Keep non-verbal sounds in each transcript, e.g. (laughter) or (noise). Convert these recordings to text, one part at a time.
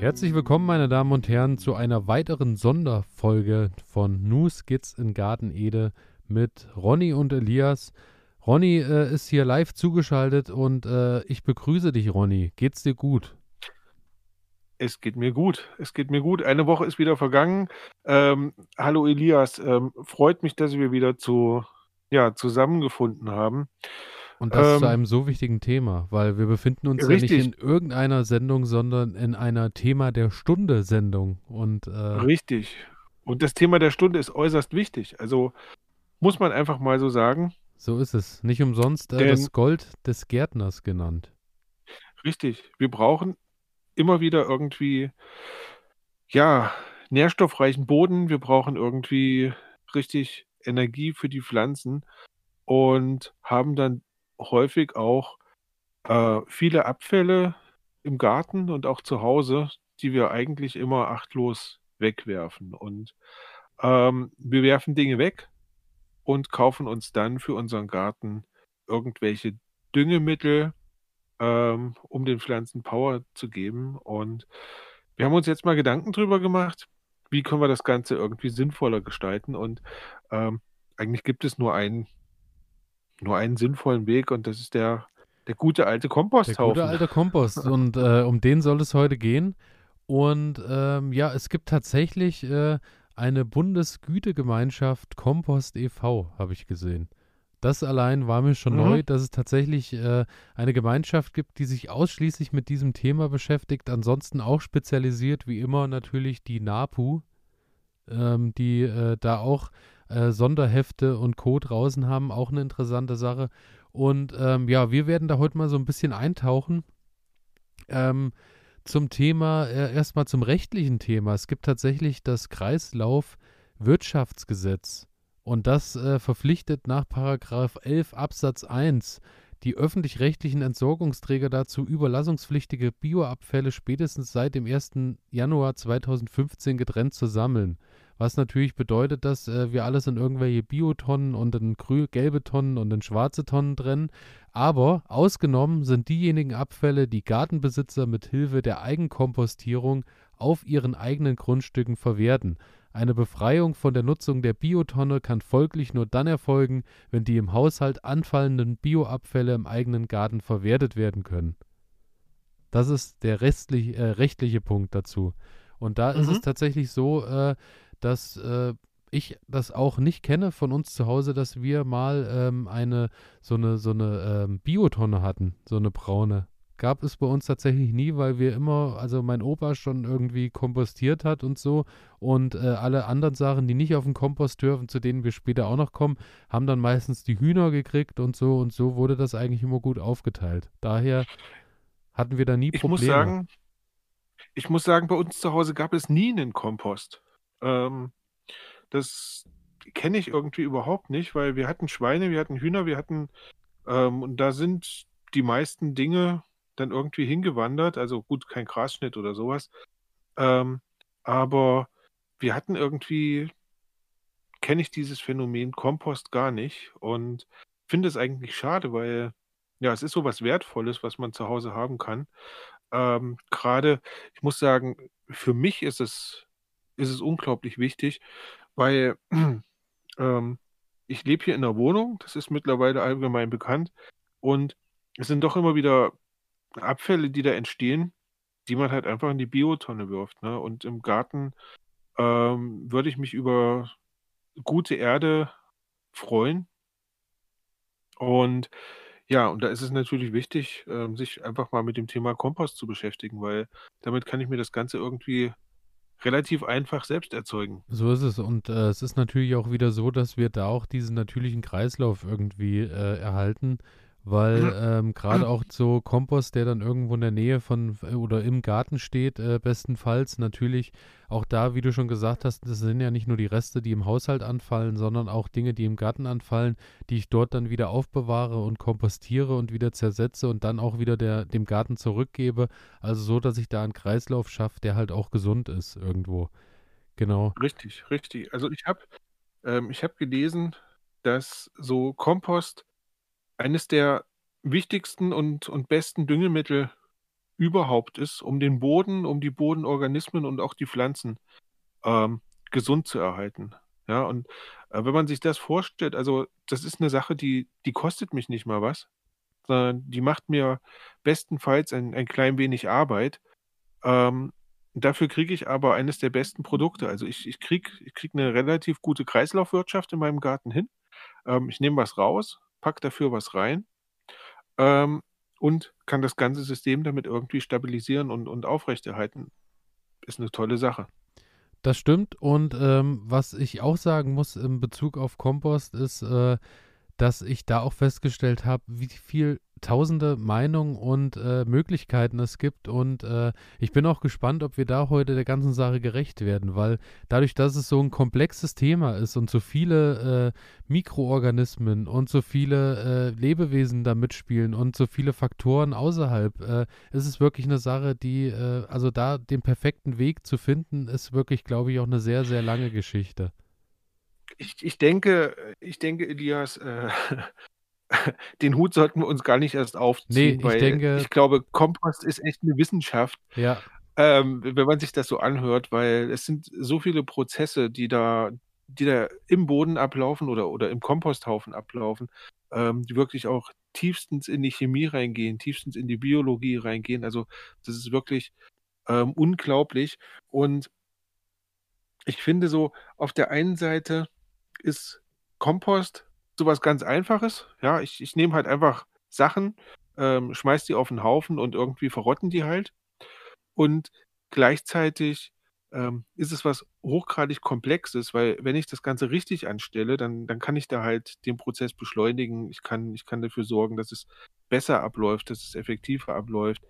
Herzlich willkommen, meine Damen und Herren, zu einer weiteren Sonderfolge von Nu Skits in Garten Ede mit Ronny und Elias. Ronny äh, ist hier live zugeschaltet und äh, ich begrüße dich, Ronny. Geht's dir gut? Es geht mir gut. Es geht mir gut. Eine Woche ist wieder vergangen. Ähm, hallo Elias. Ähm, freut mich, dass wir wieder zu, ja, zusammengefunden haben. Und das zu Ähm, einem so wichtigen Thema, weil wir befinden uns ja nicht richtig, in irgendeiner Sendung, sondern in einer Thema der Stunde Sendung. Und äh, richtig. Und das Thema der Stunde ist äußerst wichtig. Also muss man einfach mal so sagen. so ist es. Nicht umsonst äh, Denn das Gold des Gärtners genannt. richtig, wir brauchen immer wieder irgendwie, ja, nährstoffreichen Boden. Wir brauchen irgendwie richtig Energie für die Pflanzen und haben dann häufig auch äh, viele Abfälle im Garten und auch zu Hause, die wir eigentlich immer achtlos wegwerfen. Und ähm, wir werfen Dinge weg und kaufen uns dann für unseren Garten irgendwelche Düngemittel, ähm, um den Pflanzen Power zu geben. Und wir haben uns jetzt mal Gedanken drüber gemacht, wie können wir das Ganze irgendwie sinnvoller gestalten. Und ähm, eigentlich gibt es nur einen, nur einen sinnvollen Weg und das ist der, der gute alte Der gute Komposthaufen. alte Kompost. (laughs) Und äh, um den soll es heute gehen. Und ähm, ja, es gibt tatsächlich äh, eine Bundesgütegemeinschaft Kompost e.V., habe ich gesehen. Das allein war mir schon Mhm. neu, dass es tatsächlich äh, eine Gemeinschaft gibt, die sich ausschließlich mit diesem Thema beschäftigt. Ansonsten auch spezialisiert, wie immer, natürlich die NAPU, ähm, die äh, da auch äh, Sonderhefte und Co. draußen haben. Auch eine interessante Sache. Und ähm, ja, wir werden da heute mal so ein bisschen eintauchen. Ähm, zum Thema, äh, erstmal zum rechtlichen Thema. Es gibt tatsächlich das Kreislaufwirtschaftsgesetz und das äh, verpflichtet nach Paragraph 11 Absatz 1 die öffentlich-rechtlichen Entsorgungsträger dazu, überlassungspflichtige Bioabfälle spätestens seit dem 1. Januar 2015 getrennt zu sammeln. Was natürlich bedeutet, dass äh, wir alles in irgendwelche Biotonnen und in gelbe Tonnen und in schwarze Tonnen trennen. Aber ausgenommen sind diejenigen Abfälle, die Gartenbesitzer mit Hilfe der Eigenkompostierung auf ihren eigenen Grundstücken verwerten. Eine Befreiung von der Nutzung der Biotonne kann folglich nur dann erfolgen, wenn die im Haushalt anfallenden Bioabfälle im eigenen Garten verwertet werden können. Das ist der restlich, äh, rechtliche Punkt dazu. Und da ist es Mhm. tatsächlich so, äh, dass äh, ich das auch nicht kenne von uns zu Hause, dass wir mal ähm, eine so eine so eine ähm, Biotonne hatten, so eine braune. Gab es bei uns tatsächlich nie, weil wir immer, also mein Opa schon irgendwie kompostiert hat und so und äh, alle anderen Sachen, die nicht auf den Kompost dürfen, zu denen wir später auch noch kommen, haben dann meistens die Hühner gekriegt und so und so wurde das eigentlich immer gut aufgeteilt. Daher hatten wir da nie Ich muss Probleme. sagen, ich muss sagen, bei uns zu Hause gab es nie einen Kompost. Ähm, das kenne ich irgendwie überhaupt nicht, weil wir hatten Schweine, wir hatten Hühner, wir hatten, ähm, und da sind die meisten Dinge dann irgendwie hingewandert. Also gut, kein Grasschnitt oder sowas. Ähm, aber wir hatten irgendwie, kenne ich dieses Phänomen Kompost gar nicht und finde es eigentlich schade, weil ja, es ist so was Wertvolles, was man zu Hause haben kann. Ähm, gerade, ich muss sagen, für mich ist es, ist es unglaublich wichtig, weil (clears throat) ähm, ich lebe hier in einer Wohnung, das ist mittlerweile allgemein bekannt, und es sind doch immer wieder Abfälle, die da entstehen, die man halt einfach in die Biotonne wirft. Ne? Und im Garten ähm, würde ich mich über gute Erde freuen. Und ja, und da ist es natürlich wichtig, ähm, sich einfach mal mit dem Thema Kompost zu beschäftigen, weil damit kann ich mir das Ganze irgendwie relativ einfach selbst erzeugen. So ist es. Und äh, es ist natürlich auch wieder so, dass wir da auch diesen natürlichen Kreislauf irgendwie äh, erhalten, weil ähm, gerade auch so Kompost, der dann irgendwo in der Nähe von äh, oder im Garten steht, äh, bestenfalls natürlich auch da, wie du schon gesagt hast, das sind ja nicht nur die Reste, die im Haushalt anfallen, sondern auch Dinge, die im Garten anfallen, die ich dort dann wieder aufbewahre und kompostiere und wieder zersetze und dann auch wieder der, dem Garten zurückgebe. Also so, dass ich da einen Kreislauf schaffe, der halt auch gesund ist irgendwo. Genau. Richtig, richtig. Also ich habe ähm, ich habe gelesen, dass so Kompost eines der wichtigsten und, und besten Düngemittel überhaupt ist, um den Boden, um die Bodenorganismen und auch die Pflanzen ähm, gesund zu erhalten. Ja, und äh, wenn man sich das vorstellt, also das ist eine Sache, die, die kostet mich nicht mal was, sondern die macht mir bestenfalls ein, ein klein wenig Arbeit. Ähm, dafür kriege ich aber eines der besten Produkte. Also ich, ich kriege ich krieg eine relativ gute Kreislaufwirtschaft in meinem Garten hin. Ähm, ich nehme was raus, packe dafür was rein ähm, und kann das ganze System damit irgendwie stabilisieren und, und aufrechterhalten. Ist eine tolle Sache. Das stimmt. Und ähm, was ich auch sagen muss in Bezug auf Kompost ist, äh, dass ich da auch festgestellt habe, wie viel tausende Meinungen und äh, Möglichkeiten es gibt. Und äh, ich bin auch gespannt, ob wir da heute der ganzen Sache gerecht werden, weil dadurch, dass es so ein komplexes Thema ist und so viele äh, Mikroorganismen und so viele äh, Lebewesen da mitspielen und so viele Faktoren außerhalb, äh, ist es wirklich eine Sache, die, äh, also da den perfekten Weg zu finden, ist wirklich, glaube ich, auch eine sehr, sehr lange Geschichte. Ich, ich denke, ich denke, Elias, (laughs) den Hut sollten wir uns gar nicht erst aufziehen, Nee, ich weil denke, ich glaube, Kompost ist echt eine Wissenschaft, ja, ähm, wenn man sich das so anhört, weil es sind so viele Prozesse, die da, die da im Boden ablaufen oder, oder im Komposthaufen ablaufen, ähm, die wirklich auch tiefstens in die Chemie reingehen, tiefstens in die Biologie reingehen. Also das ist wirklich ähm, unglaublich. Und ich finde so, auf der einen Seite ist Kompost sowas ganz Einfaches. Ja, ich, ich nehme halt einfach Sachen, ähm, schmeiß die auf den Haufen und irgendwie verrotten die halt. Und gleichzeitig ähm, ist es was hochgradig Komplexes, weil wenn ich das Ganze richtig anstelle, dann, dann kann ich da halt den Prozess beschleunigen. Ich kann, ich kann dafür sorgen, dass es besser abläuft, dass es effektiver abläuft,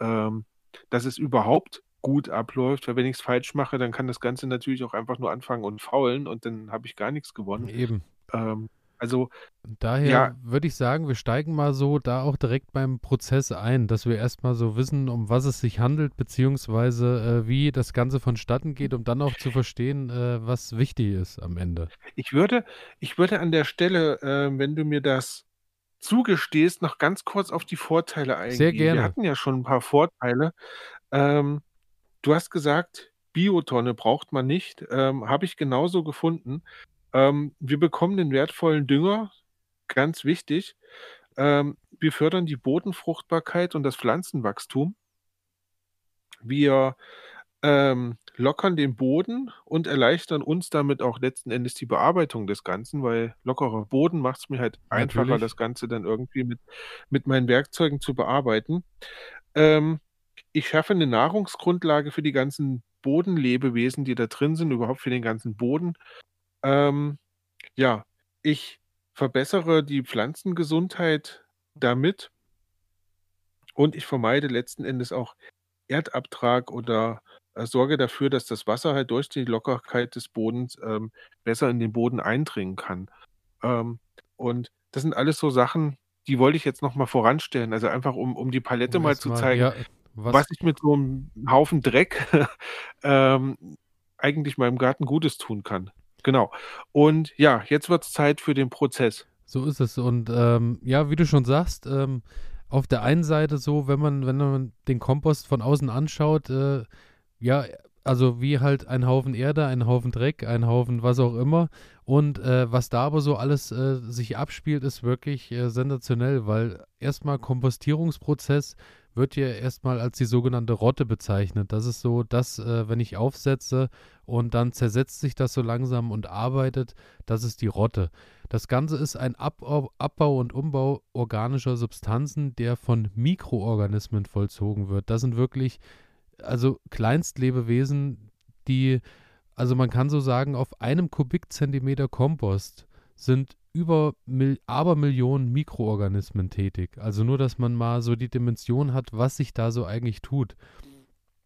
ähm, dass es überhaupt gut abläuft, weil wenn ich es falsch mache, dann kann das Ganze natürlich auch einfach nur anfangen und faulen und dann habe ich gar nichts gewonnen. eben. Ähm, also Daher ja, würde ich sagen, wir steigen mal so da auch direkt beim Prozess ein, dass wir erstmal so wissen, um was es sich handelt, beziehungsweise äh, wie das Ganze vonstatten geht, um dann auch zu verstehen, äh, was wichtig ist am Ende. ich würde, ich würde an der Stelle, äh, wenn du mir das zugestehst, noch ganz kurz auf die Vorteile Sehr eingehen. Wir gerne. hatten ja schon ein paar Vorteile. Ähm, du hast gesagt, Biotonne braucht man nicht. Ähm, habe ich genauso gefunden. Ähm, wir bekommen den wertvollen Dünger, ganz wichtig. Ähm, wir fördern die Bodenfruchtbarkeit und das Pflanzenwachstum. Wir ähm, lockern den Boden und erleichtern uns damit auch letzten Endes die Bearbeitung des Ganzen, weil lockerer Boden macht es mir halt einfacher, Natürlich. das Ganze dann irgendwie mit, mit meinen Werkzeugen zu bearbeiten. Ähm, ich schaffe eine Nahrungsgrundlage für die ganzen Bodenlebewesen, die da drin sind, überhaupt für den ganzen Boden. Ähm, ja, ich verbessere die Pflanzengesundheit damit und ich vermeide letzten Endes auch Erdabtrag oder äh, sorge dafür, dass das Wasser halt durch die Lockerkeit des Bodens ähm, besser in den Boden eindringen kann. Ähm, und das sind alles so Sachen, die wollte ich jetzt nochmal voranstellen. Also einfach, um, um die Palette Um mal zu erstmal, zeigen, ja, was, was ich mit so einem Haufen Dreck (laughs) ähm, eigentlich meinem Garten Gutes tun kann. Genau. Und ja, jetzt wird es Zeit für den Prozess. so ist es. Und ähm, ja, wie du schon sagst, ähm, auf der einen Seite so, wenn man, wenn man den Kompost von außen anschaut, äh, ja, also wie halt ein Haufen Erde, ein Haufen Dreck, ein Haufen was auch immer. Und äh, was da aber so alles äh, sich abspielt, ist wirklich äh, sensationell, weil erstmal Kompostierungsprozess wird ja erstmal als die sogenannte Rotte bezeichnet. Das ist so, dass, äh, wenn ich aufsetze und dann zersetzt sich das so langsam und arbeitet, das ist die Rotte. Das Ganze ist ein Abbau, Abbau und Umbau organischer Substanzen, der von Mikroorganismen vollzogen wird. Das sind wirklich, also Kleinstlebewesen, die, also man kann so sagen, auf einem Kubikzentimeter Kompost sind über Mil Abermillionen Mikroorganismen tätig. Also nur, dass man mal so die Dimension hat, was sich da so eigentlich tut.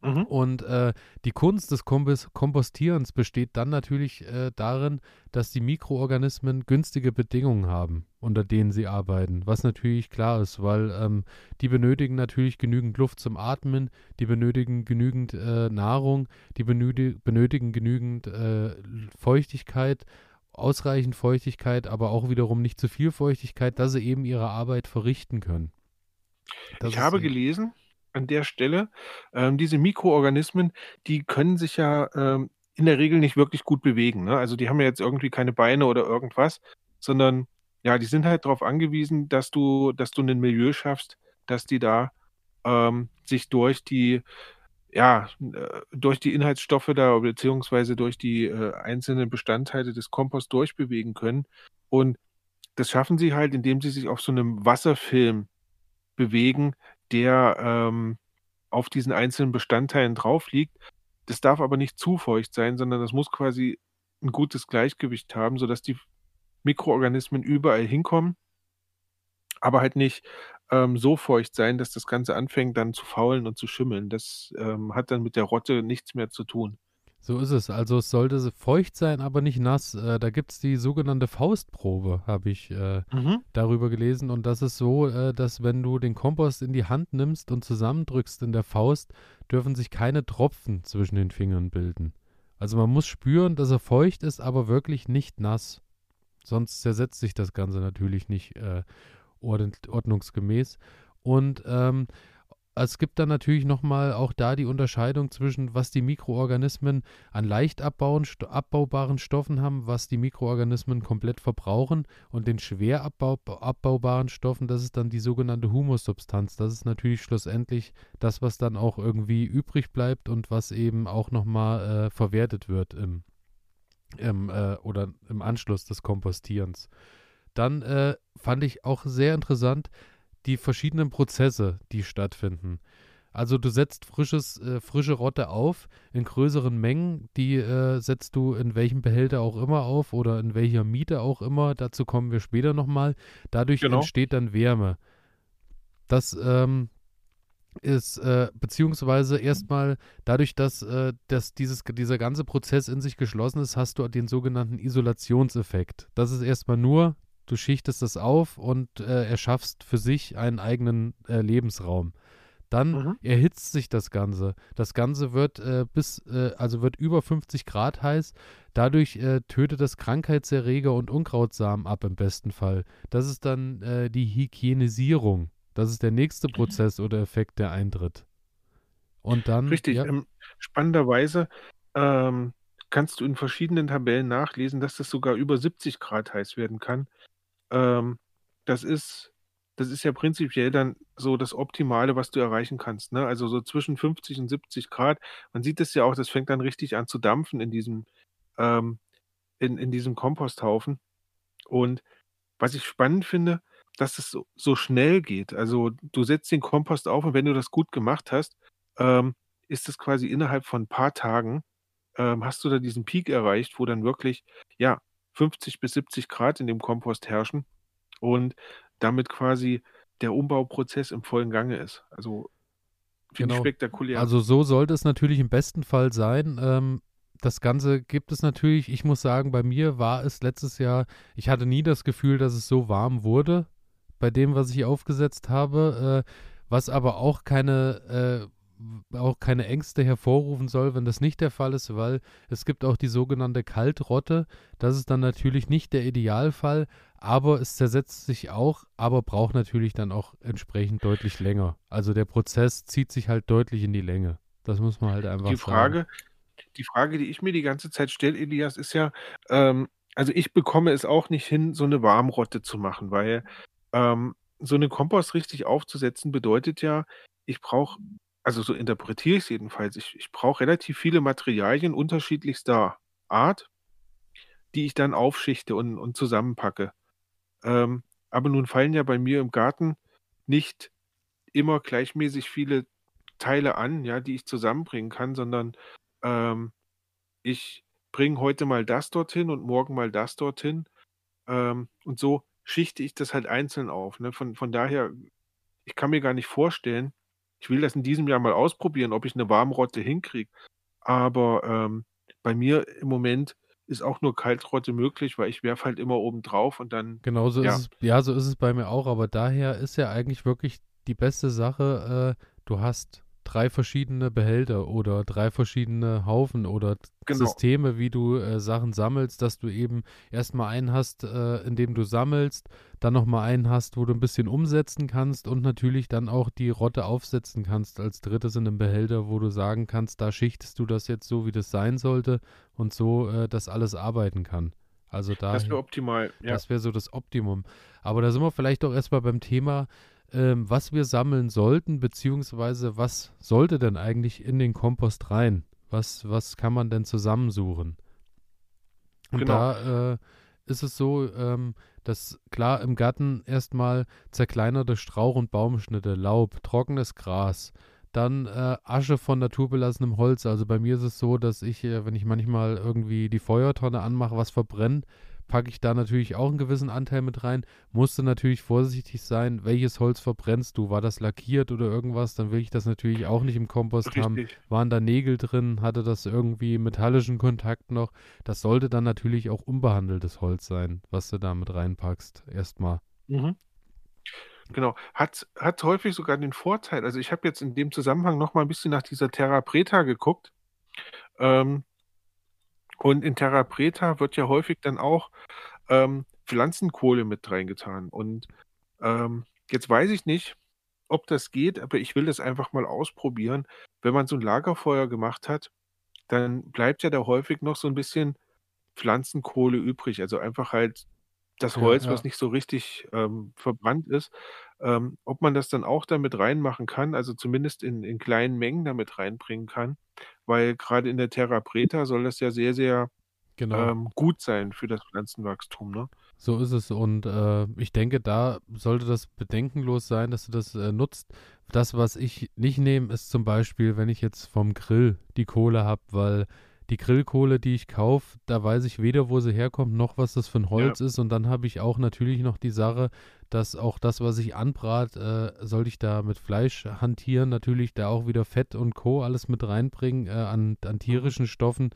Mhm. Und äh, die Kunst des Kompos Kompostierens besteht dann natürlich äh, darin, dass die Mikroorganismen günstige Bedingungen haben, unter denen sie arbeiten. Was natürlich klar ist, weil ähm, die benötigen natürlich genügend Luft zum Atmen, die benötigen genügend äh, Nahrung, die benöti benötigen genügend äh, Feuchtigkeit, ausreichend Feuchtigkeit, aber auch wiederum nicht zu viel Feuchtigkeit, dass sie eben ihre Arbeit verrichten können. Das Ich habe gelesen, an der Stelle. Ähm, diese Mikroorganismen, die können sich ja, ähm, in der Regel nicht wirklich gut bewegen, ne? Also, die haben ja jetzt irgendwie keine Beine oder irgendwas, sondern ja, die sind halt darauf angewiesen, dass du dass du 'nen Milieu schaffst, dass die da, ähm, sich durch die ja, äh, durch die Inhaltsstoffe da beziehungsweise durch die, äh, einzelnen Bestandteile des Komposts durchbewegen können. Und das schaffen sie halt, indem sie sich auf so 'nem Wasserfilm bewegen, der, ähm, auf diesen einzelnen Bestandteilen drauf liegt. Das darf aber nicht zu feucht sein, sondern das muss quasi 'n gutes Gleichgewicht haben, sodass die Mikroorganismen überall hinkommen aber halt nicht, ähm, so feucht sein, dass das Ganze anfängt dann zu faulen und zu schimmeln. Das, ähm, hat dann mit der Rotte nichts mehr zu tun. So ist es. Also, es sollte feucht sein, aber nicht nass. Äh, da gibt's die sogenannte Faustprobe, habe ich, äh, Mhm. darüber gelesen. Und das ist so, äh, dass wenn du den Kompost in die Hand nimmst und zusammendrückst in der Faust, dürfen sich keine Tropfen zwischen den Fingern bilden. Also, man muss spüren, dass er feucht ist, aber wirklich nicht nass. Sonst zersetzt sich das Ganze natürlich nicht, ordn ordnungsgemäß. Und, ähm, es gibt dann natürlich noch mal auch da die Unterscheidung zwischen, was die Mikroorganismen an leicht abbauen st abbaubaren Stoffen haben, was die Mikroorganismen komplett verbrauchen und den schwer abbau abbaubaren Stoffen, das ist dann die sogenannte Humussubstanz. Das ist natürlich schlussendlich das, was dann auch irgendwie übrig bleibt und was eben auch noch mal, äh, verwertet wird im im, äh oder im Anschluss des Kompostierens. Dann, äh, fand ich auch sehr interessant die verschiedenen Prozesse, die stattfinden. Also, du setzt frisches äh, frische Rotte auf in größeren Mengen, die, äh, setzt du in welchem Behälter auch immer auf oder in welcher Miete auch immer, dazu kommen wir später noch mal. Dadurch Genau. entsteht dann Wärme. Das, ähm, ist, äh beziehungsweise erst mal dadurch, dass, äh dass dieses dieser ganze Prozess in sich geschlossen ist, hast du den sogenannten Isolationseffekt. Das ist erst mal nur du schichtest das auf und, äh, erschaffst für sich einen eigenen, äh, Lebensraum. Dann Mhm. erhitzt sich das Ganze. Das Ganze wird, äh, bis äh, also wird über 50 Grad heiß. Dadurch, äh, tötet das Krankheitserreger und Unkrautsamen ab im besten Fall. Das ist dann, äh, die Hygienisierung. Das ist der nächste Prozess oder Effekt, der eintritt. Und dann Richtig, ja? ähm, spannenderweise, ähm, kannst du in verschiedenen Tabellen nachlesen, dass das sogar über 70 Grad heiß werden kann. Ähm, das ist das ist ja prinzipiell dann so das Optimale, was du erreichen kannst, ne? Also, so zwischen 50 und 70 Grad. Man sieht das ja auch, das fängt dann richtig an zu dampfen in diesem ähm, in in diesem Komposthaufen. Und was ich spannend finde, dass es so so schnell geht. Also, du setzt den Kompost auf und wenn du das gut gemacht hast, ähm, ist es quasi innerhalb von 'n paar Tagen, ähm, hast du da diesen Peak erreicht, wo dann wirklich, ja, 50 bis 70 Grad in dem Kompost herrschen und damit quasi der Umbauprozess im vollen Gange ist. Also, finde ich Genau. spektakulär. Also, so sollte es natürlich im besten Fall sein. Ähm, das Ganze gibt es natürlich ich muss sagen, bei mir war es letztes Jahr ich hatte nie das Gefühl, dass es so warm wurde bei dem, was ich aufgesetzt habe, äh, was aber auch keine äh, auch keine Ängste hervorrufen soll, wenn das nicht der Fall ist, weil es gibt auch die sogenannte Kaltrotte. Das ist dann natürlich nicht der Idealfall, aber es zersetzt sich auch, aber braucht natürlich dann auch entsprechend deutlich länger. Also, der Prozess zieht sich halt deutlich in die Länge. Das muss man halt einfach Die sagen. Frage die Frage, die ich mir die ganze Zeit stelle, Elias, ist ja, ähm also, ich bekomme es auch nicht hin, so 'ne Warmrotte zu machen, weil, ähm, so 'nen Kompost richtig aufzusetzen bedeutet ja, ich brauche also, so interpretiere ich's jedenfalls, ich ich brauche relativ viele Materialien unterschiedlichster Art, die ich dann aufschichte und und zusammenpacke. Ähm, aber nun fallen ja bei mir im Garten nicht immer gleichmäßig viele Teile an, ja, die ich zusammenbringen kann, sondern, ähm, ich bringe heute mal das dorthin und morgen mal das dorthin. Ähm, und so schichte ich das halt einzeln auf, ne? Von von daher, ich kann mir gar nicht vorstellen ich will das in diesem Jahr mal ausprobieren, ob ich 'ne Warmrotte hinkriege. Aber, ähm, bei mir im Moment ist auch nur Kaltrotte möglich, weil ich werfe halt immer oben drauf und dann Genau so ist ja. es ja, so ist es bei mir auch, aber daher ist ja eigentlich wirklich die beste Sache, äh, du hast drei verschiedene Behälter oder drei verschiedene Haufen oder Genau. Systeme, wie du äh, Sachen sammelst, dass du eben erstmal einen hast, äh, in dem du sammelst, dann nochmal einen hast, wo du ein bisschen umsetzen kannst und natürlich dann auch die Rotte aufsetzen kannst als drittes in einem Behälter, wo du sagen kannst, da schichtest du das jetzt so, wie das sein sollte und so, äh, dass alles arbeiten kann. Also da, Das wäre optimal. Ja. das wäre so das Optimum. Aber da sind wir vielleicht auch erstmal beim Thema, ähm, was wir sammeln sollten, beziehungsweise was sollte denn eigentlich in den Kompost rein? Was, was kann man denn zusammensuchen? Und Genau. da äh, ist es so, ähm, dass klar im Garten erstmal zerkleinerte Strauch- und Baumschnitte, Laub, trockenes Gras, dann äh, Asche von naturbelassenem Holz. Also bei mir ist es so, dass ich, äh, wenn ich manchmal irgendwie die Feuertonne anmache, was verbrennt, packe ich da natürlich auch einen gewissen Anteil mit rein. Musste natürlich vorsichtig sein, welches Holz verbrennst du? War das lackiert oder irgendwas? Dann will ich das natürlich auch nicht im Kompost haben. Richtig. Waren da Nägel drin? Hatte das irgendwie metallischen Kontakt noch? Das sollte dann natürlich auch unbehandeltes Holz sein, was du da mit reinpackst. Erstmal. Mhm. Genau. Hat, hat häufig sogar den Vorteil, also ich habe jetzt in dem Zusammenhang noch mal ein bisschen nach dieser Terra Preta geguckt. Ähm, und in Terra Preta wird ja häufig dann auch ähm, Pflanzenkohle mit reingetan. Und ähm, jetzt weiß ich nicht, ob das geht, aber ich will das einfach mal ausprobieren. Wenn man so ein Lagerfeuer gemacht hat, dann bleibt ja da häufig noch so ein bisschen Pflanzenkohle übrig. Also einfach halt das Holz, ja. was nicht so richtig ähm, verbrannt ist. Ähm, ob man das dann auch damit reinmachen kann, also zumindest in, in kleinen Mengen damit reinbringen kann, weil gerade in der Terra Preta soll das ja sehr, sehr Genau. ähm, gut sein für das Pflanzenwachstum. Ne? So ist es. Und äh, ich denke, da sollte das bedenkenlos sein, dass du das äh, nutzt. Das, was ich nicht nehme, ist zum Beispiel, wenn ich jetzt vom Grill die Kohle habe, weil die Grillkohle, die ich kaufe, da weiß ich weder, wo sie herkommt, noch was das für ein Holz ist. Und dann habe ich auch natürlich noch die Sache, dass auch das, was ich anbrate, äh, sollte ich da mit Fleisch hantieren, natürlich da auch wieder Fett und Co. alles mit reinbringen äh, an, an tierischen Stoffen.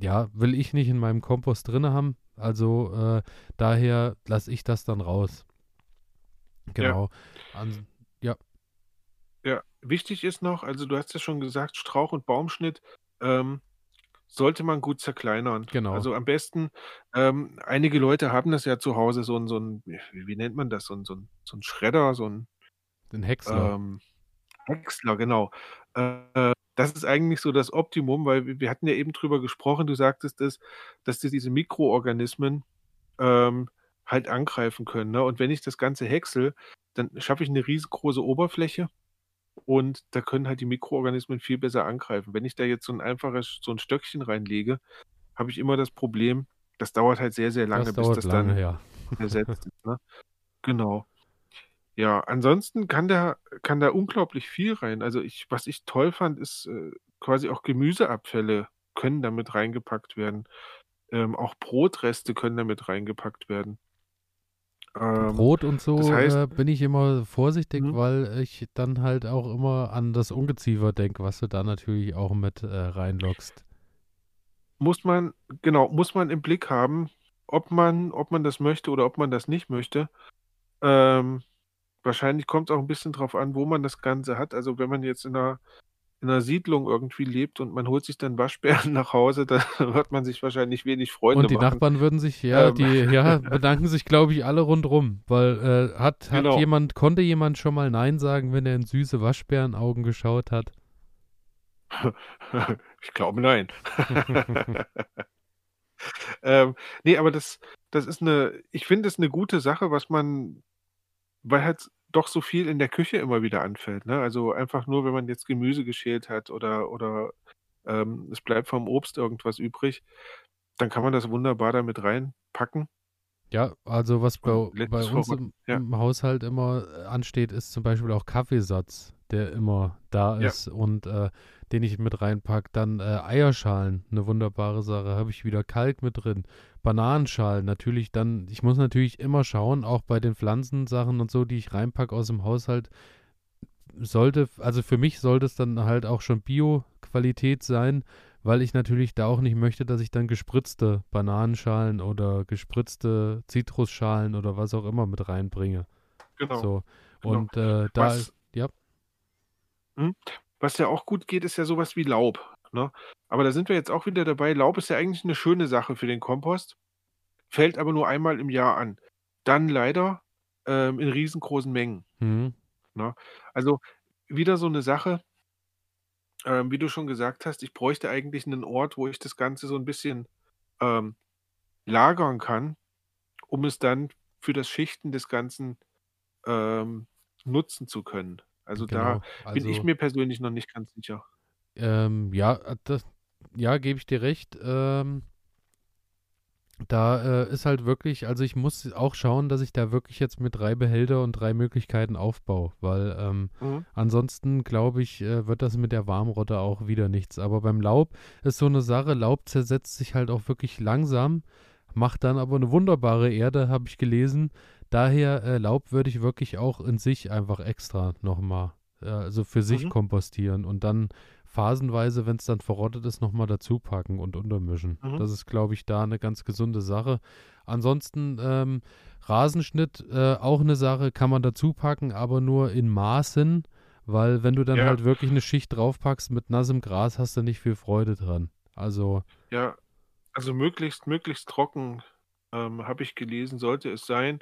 Ja, will ich nicht in meinem Kompost drin haben. Also äh, daher lasse ich das dann raus. Genau. An, Ja, wichtig ist noch, also du hast ja schon gesagt, Strauch- und Baumschnitt ähm, sollte man gut zerkleinern. Genau. Also am besten, ähm, einige Leute haben das ja zu Hause, so ein, so ein wie, nennt man das, so ein, so ein, so ein Schredder, so ein den Häcksler. ähm, Häcksler, genau. Äh, das ist eigentlich so das Optimum, weil wir, hatten ja eben drüber gesprochen, du sagtest es, dass die diese Mikroorganismen ähm, halt angreifen können. Ne? Und wenn ich das Ganze häcksel, dann schaffe ich eine riesengroße Oberfläche und da können halt die Mikroorganismen viel besser angreifen. Wenn ich da jetzt so ein einfaches, so ein Stöckchen reinlege, habe ich immer das Problem, das dauert halt sehr, sehr lange, das bis das lange, dann ja. ersetzt (laughs) ist. Ne? Genau. Ja, ansonsten kann da, kann da unglaublich viel rein. Also ich, was ich toll fand, ist äh, quasi auch Gemüseabfälle können damit reingepackt werden. Ähm, auch Brotreste können damit reingepackt werden. Ähm, Brot und so das heißt- äh, bin ich immer vorsichtig, Mhm. weil ich dann halt auch immer an das Ungeziefer denke, was du da natürlich auch mit äh, reinlockst. muss man, genau, muss man im Blick haben, ob man, ob man das möchte oder ob man das nicht möchte. Ähm, wahrscheinlich kommt es auch ein bisschen drauf an, wo man das Ganze hat. Also wenn man jetzt in einer, in einer Siedlung irgendwie lebt und man holt sich dann Waschbären (laughs) nach Hause, dann wird man sich wahrscheinlich wenig Freunde Und die machen. Nachbarn würden sich, ja, Ähm. die, ja, (laughs) bedanken sich, glaube ich, alle rundrum, weil äh, hat, hat Genau. jemand, konnte jemand schon mal Nein sagen, wenn er in süße Waschbärenaugen geschaut hat? (laughs) ich glaube nein. ähm, nee, aber das, das ist eine, ich finde es eine gute Sache, was man, weil halt doch so viel in der Küche immer wieder anfällt. Ne? Also einfach nur, wenn man jetzt Gemüse geschält hat oder, oder ähm, es bleibt vom Obst irgendwas übrig, dann kann man das wunderbar damit reinpacken. Ja, also was bei, bei uns im, ja. im Haushalt immer äh, ansteht, ist zum Beispiel auch Kaffeesatz, der immer da Ja. ist und äh, den ich mit reinpack. Dann äh, Eierschalen, eine wunderbare Sache, habe ich wieder Kalk mit drin. Bananenschalen, natürlich dann, ich muss natürlich immer schauen, auch bei den Pflanzensachen und so, die ich reinpack aus dem Haushalt, sollte, also für mich sollte es dann halt auch schon Bio-Qualität sein, weil ich natürlich da auch nicht möchte, dass ich dann gespritzte Bananenschalen oder gespritzte Zitrusschalen oder was auch immer mit reinbringe. Genau. So. genau. Und äh, da, Was- ja, was ja auch gut geht, ist ja sowas wie Laub. Ne? Aber da sind wir jetzt auch wieder dabei. Laub ist ja eigentlich eine schöne Sache für den Kompost, fällt aber nur einmal im Jahr an. Dann leider ähm, in riesengroßen Mengen. Mhm. Ne? Also wieder so eine Sache, ähm, wie du schon gesagt hast, ich bräuchte eigentlich einen Ort, wo ich das Ganze so ein bisschen ähm, lagern kann, um es dann für das Schichten des Ganzen ähm, nutzen zu können. Also Genau. da bin ich Also, mir persönlich noch nicht ganz sicher. ähm, ja, äh, das, ja, gebe ich dir recht. Ähm, da äh, ist halt wirklich, also ich muss auch schauen, dass ich da wirklich jetzt mit drei Behälter und drei Möglichkeiten aufbaue, weil ähm, Mhm. ansonsten glaube ich, äh, wird das mit der Warmrotte auch wieder nichts. Aber beim Laub ist so eine Sache, Laub zersetzt sich halt auch wirklich langsam, macht dann aber eine wunderbare Erde, habe ich gelesen. Daher äh, Laub würde ich wirklich auch in sich einfach extra nochmal, äh, also für sich Mhm. kompostieren und dann phasenweise, wenn es dann verrottet ist, nochmal dazu packen und untermischen. Mhm. Das ist, glaube ich, da eine ganz gesunde Sache. Ansonsten ähm, Rasenschnitt, äh, auch eine Sache, kann man dazu packen, aber nur in Maßen, weil wenn du dann Ja. halt wirklich eine Schicht draufpackst mit nassem Gras, hast du nicht viel Freude dran. Also, Ja, also möglichst, möglichst trocken, ähm, habe ich gelesen, sollte es sein.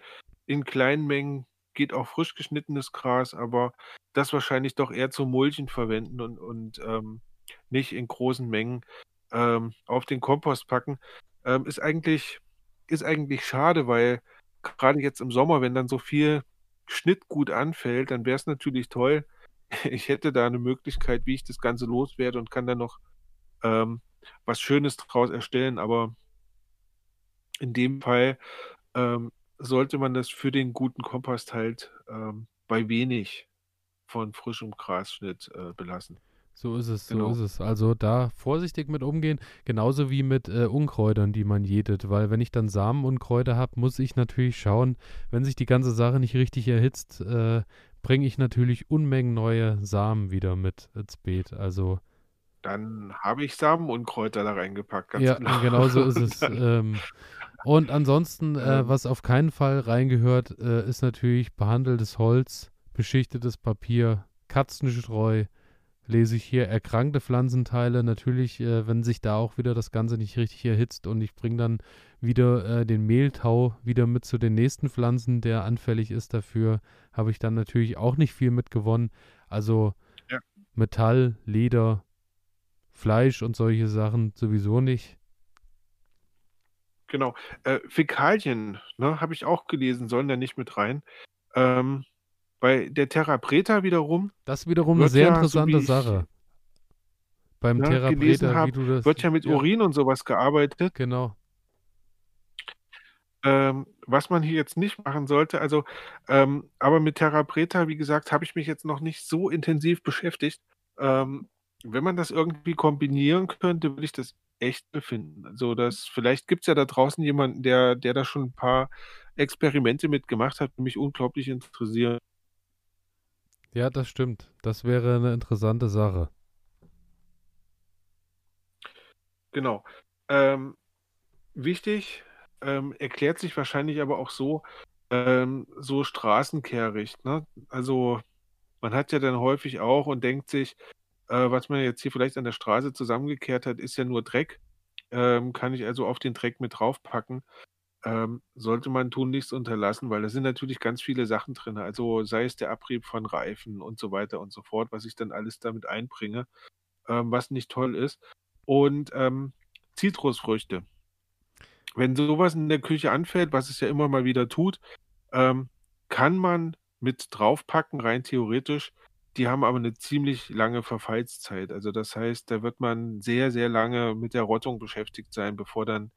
In kleinen Mengen geht auch frisch geschnittenes Gras, aber das wahrscheinlich doch eher zum Mulchen verwenden und, und ähm, nicht in großen Mengen ähm, auf den Kompost packen. Ähm, ist eigentlich, ist eigentlich schade, weil gerade jetzt im Sommer, wenn dann so viel Schnittgut anfällt, dann wäre es natürlich toll. (laughs) Ich hätte da eine Möglichkeit, wie ich das Ganze loswerde und kann dann noch ähm, was Schönes draus erstellen, aber in dem Fall ähm, sollte man das für den guten Kompost halt ähm, bei wenig von frischem Grasschnitt äh, belassen. so ist es, so Genau. ist es. Also da vorsichtig mit umgehen, genauso wie mit äh, Unkräutern, die man jätet, weil wenn ich dann Samenunkräuter habe, muss ich natürlich schauen, wenn sich die ganze Sache nicht richtig erhitzt, äh, bringe ich natürlich Unmengen neue Samen wieder mit ins Beet. Also Dann habe ich Samen und Kräuter da reingepackt, ganz Ja, genau. genau so ist es. (laughs) Ähm, und ansonsten, äh, ähm, was auf keinen Fall reingehört, äh, ist natürlich behandeltes Holz, beschichtetes Papier, Katzenstreu, lese ich hier, erkrankte Pflanzenteile. Natürlich, äh, wenn sich da auch wieder das Ganze nicht richtig erhitzt und ich bringe dann wieder äh, den Mehltau wieder mit zu den nächsten Pflanzen, der anfällig ist dafür, habe ich dann natürlich auch nicht viel mitgewonnen. Also ja, Metall, Leder, Fleisch und solche Sachen sowieso nicht. Genau. Äh, Fäkalien, ne, habe ich auch gelesen, sollen da nicht mit rein. Ähm, bei der Terra Preta wiederum Das wiederum eine sehr ja, so interessante wie ich Sache. Beim ne, gelesen Therapreta, wie habe, du das. wird ja mit Ja, Urin und sowas gearbeitet. genau. Ähm, was man hier jetzt nicht machen sollte, also, ähm, aber mit Terra Preta, wie gesagt, habe ich mich jetzt noch nicht so intensiv beschäftigt. Ähm, wenn man das irgendwie kombinieren könnte, würde ich das echt befinden. Also, das vielleicht gibt's ja da draußen jemanden, der der da schon ein paar Experimente mitgemacht hat, die mich unglaublich interessieren. Ja, das stimmt. Das wäre eine interessante Sache. Genau. Ähm, wichtig, ähm, erklärt sich wahrscheinlich aber auch so, ähm, so Straßenkehricht, ne? Also, man hat ja dann häufig auch und denkt sich, äh, was man jetzt hier vielleicht an der Straße zusammengekehrt hat, ist ja nur Dreck. Ähm, kann ich also auf den Dreck mit draufpacken. Ähm, sollte man tunlichst unterlassen, weil da sind natürlich ganz viele Sachen drin. Also sei es der Abrieb von Reifen und so weiter und so fort, was ich dann alles damit einbringe, ähm, was nicht toll ist. Und ähm, Zitrusfrüchte. Wenn sowas in der Küche anfällt, was es ja immer mal wieder tut, ähm, kann man mit draufpacken, rein theoretisch. Die haben aber eine ziemlich lange Verfallszeit. Also das heißt, da wird man sehr, sehr lange mit der Rottung beschäftigt sein, bevor dann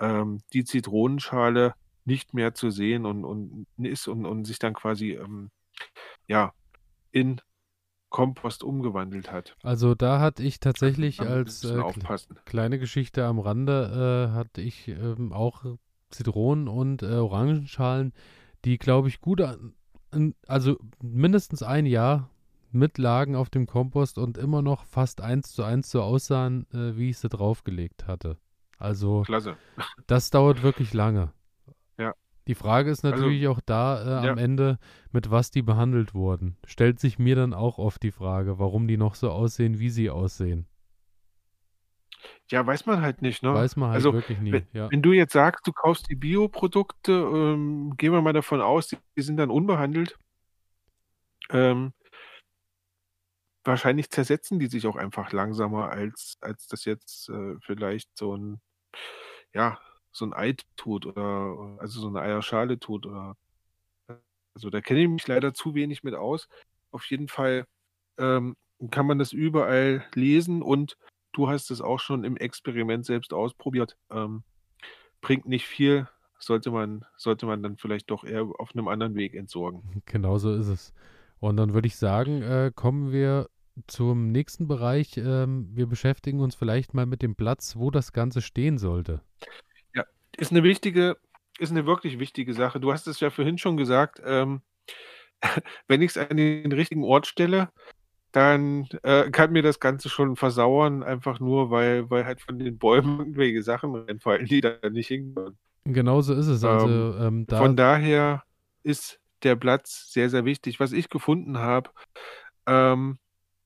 ähm, die Zitronenschale nicht mehr zu sehen und, und ist und, und sich dann quasi ähm, ja in Kompost umgewandelt hat. Also da hatte ich tatsächlich Da als äh, aufpassen. kleine Geschichte am Rande äh, hatte ich ähm, auch Zitronen und äh, Orangenschalen, die glaube ich gut an, an, also mindestens ein Jahr mitlagen auf dem Kompost und immer noch fast eins zu eins so aussahen, äh, wie ich sie draufgelegt hatte. Also Klasse. das dauert wirklich lange. Ja. Die Frage ist Also, natürlich auch da äh, am ja. Ende, mit was die behandelt wurden. Stellt sich mir dann auch oft die Frage, warum die noch so aussehen, wie sie aussehen. Ja, weiß man halt nicht, ne? Weiß man halt Also, wirklich nie, wenn ja. wenn du jetzt sagst, du kaufst die Bioprodukte, ähm, gehen wir mal davon aus, die die sind dann unbehandelt. Ähm wahrscheinlich zersetzen die sich auch einfach langsamer, als als das jetzt, äh, vielleicht so 'n ja, so 'n Ei tut oder also, so 'ne Eierschale tut oder also, da kenne ich mich leider zu wenig mit aus. Auf jeden Fall, ähm, kann man das überall lesen und du hast es auch schon im Experiment selbst ausprobiert. Ähm, bringt nicht viel, sollte man sollte man dann vielleicht doch eher auf 'nem anderen Weg entsorgen. (laughs) Genau so ist es. Und dann würde ich sagen, äh, kommen wir zum nächsten Bereich. Ähm, wir beschäftigen uns vielleicht mal mit dem Platz, wo das Ganze stehen sollte. Ja, ist 'ne wichtige ist 'ne wirklich wichtige Sache. Du hast es ja vorhin schon gesagt, ähm, (laughs) wenn ich's an den richtigen Ort stelle, dann, äh, kann mir das Ganze schon versauern, einfach nur, weil weil halt von den Bäumen (laughs) irgendwelche Sachen runterfallen, die da nicht hingehören. Genau so ist es. Also, Ähm, ähm, da von daher ist der Platz sehr, sehr wichtig. Was ich gefunden habe, ähm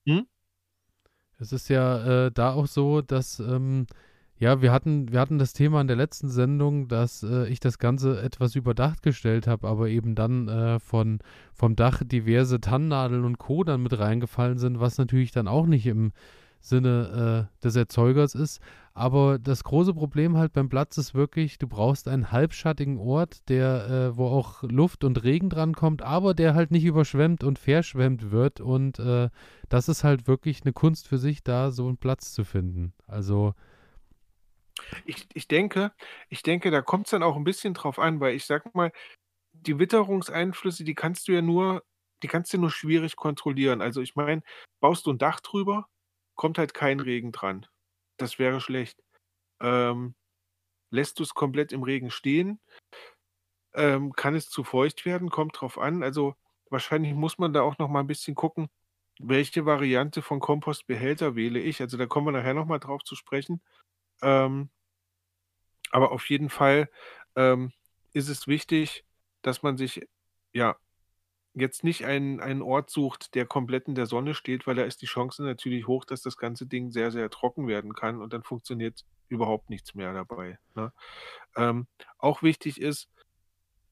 hm? Es ist ja, äh, da auch so, dass, ähm ja, wir hatten wir hatten das Thema in der letzten Sendung, dass, äh, ich das Ganze etwas überdacht gestellt habe, aber eben dann, äh, von vom Dach diverse Tannennadeln und Co. dann mit reingefallen sind, was natürlich dann auch nicht im Sinne, äh, des Erzeugers ist. Aber das große Problem halt beim Platz ist wirklich, du brauchst einen halbschattigen Ort, der äh, wo auch Luft und Regen drankommt, aber der halt nicht überschwemmt und verschwemmt wird. Und, äh, das ist halt wirklich 'ne Kunst für sich, da so 'n Platz zu finden. Also Ich ich denke ich denke, da kommt's dann auch 'n bisschen drauf an, weil ich sage mal, die Witterungseinflüsse, die kannst du ja nur die kannst du nur schwierig kontrollieren. Also, ich meine, baust du 'n Dach drüber, kommt halt kein Regen dran. Das wäre schlecht. Ähm, lässt du's komplett im Regen stehen ähm, kann es zu feucht werden, kommt drauf an. Also, wahrscheinlich muss man da auch noch mal 'n bisschen gucken, welche Variante von Kompostbehälter wähle ich. Also, da kommen wir nachher noch mal drauf zu sprechen. Ähm aber auf jeden Fall, ähm, ist es wichtig, dass man sich, ja, jetzt nicht einen einen Ort sucht, der komplett in der Sonne steht, weil da ist die Chance natürlich hoch, dass das ganze Ding sehr, sehr trocken werden kann und dann funktioniert überhaupt nichts mehr dabei, ne? Ähm, auch wichtig ist,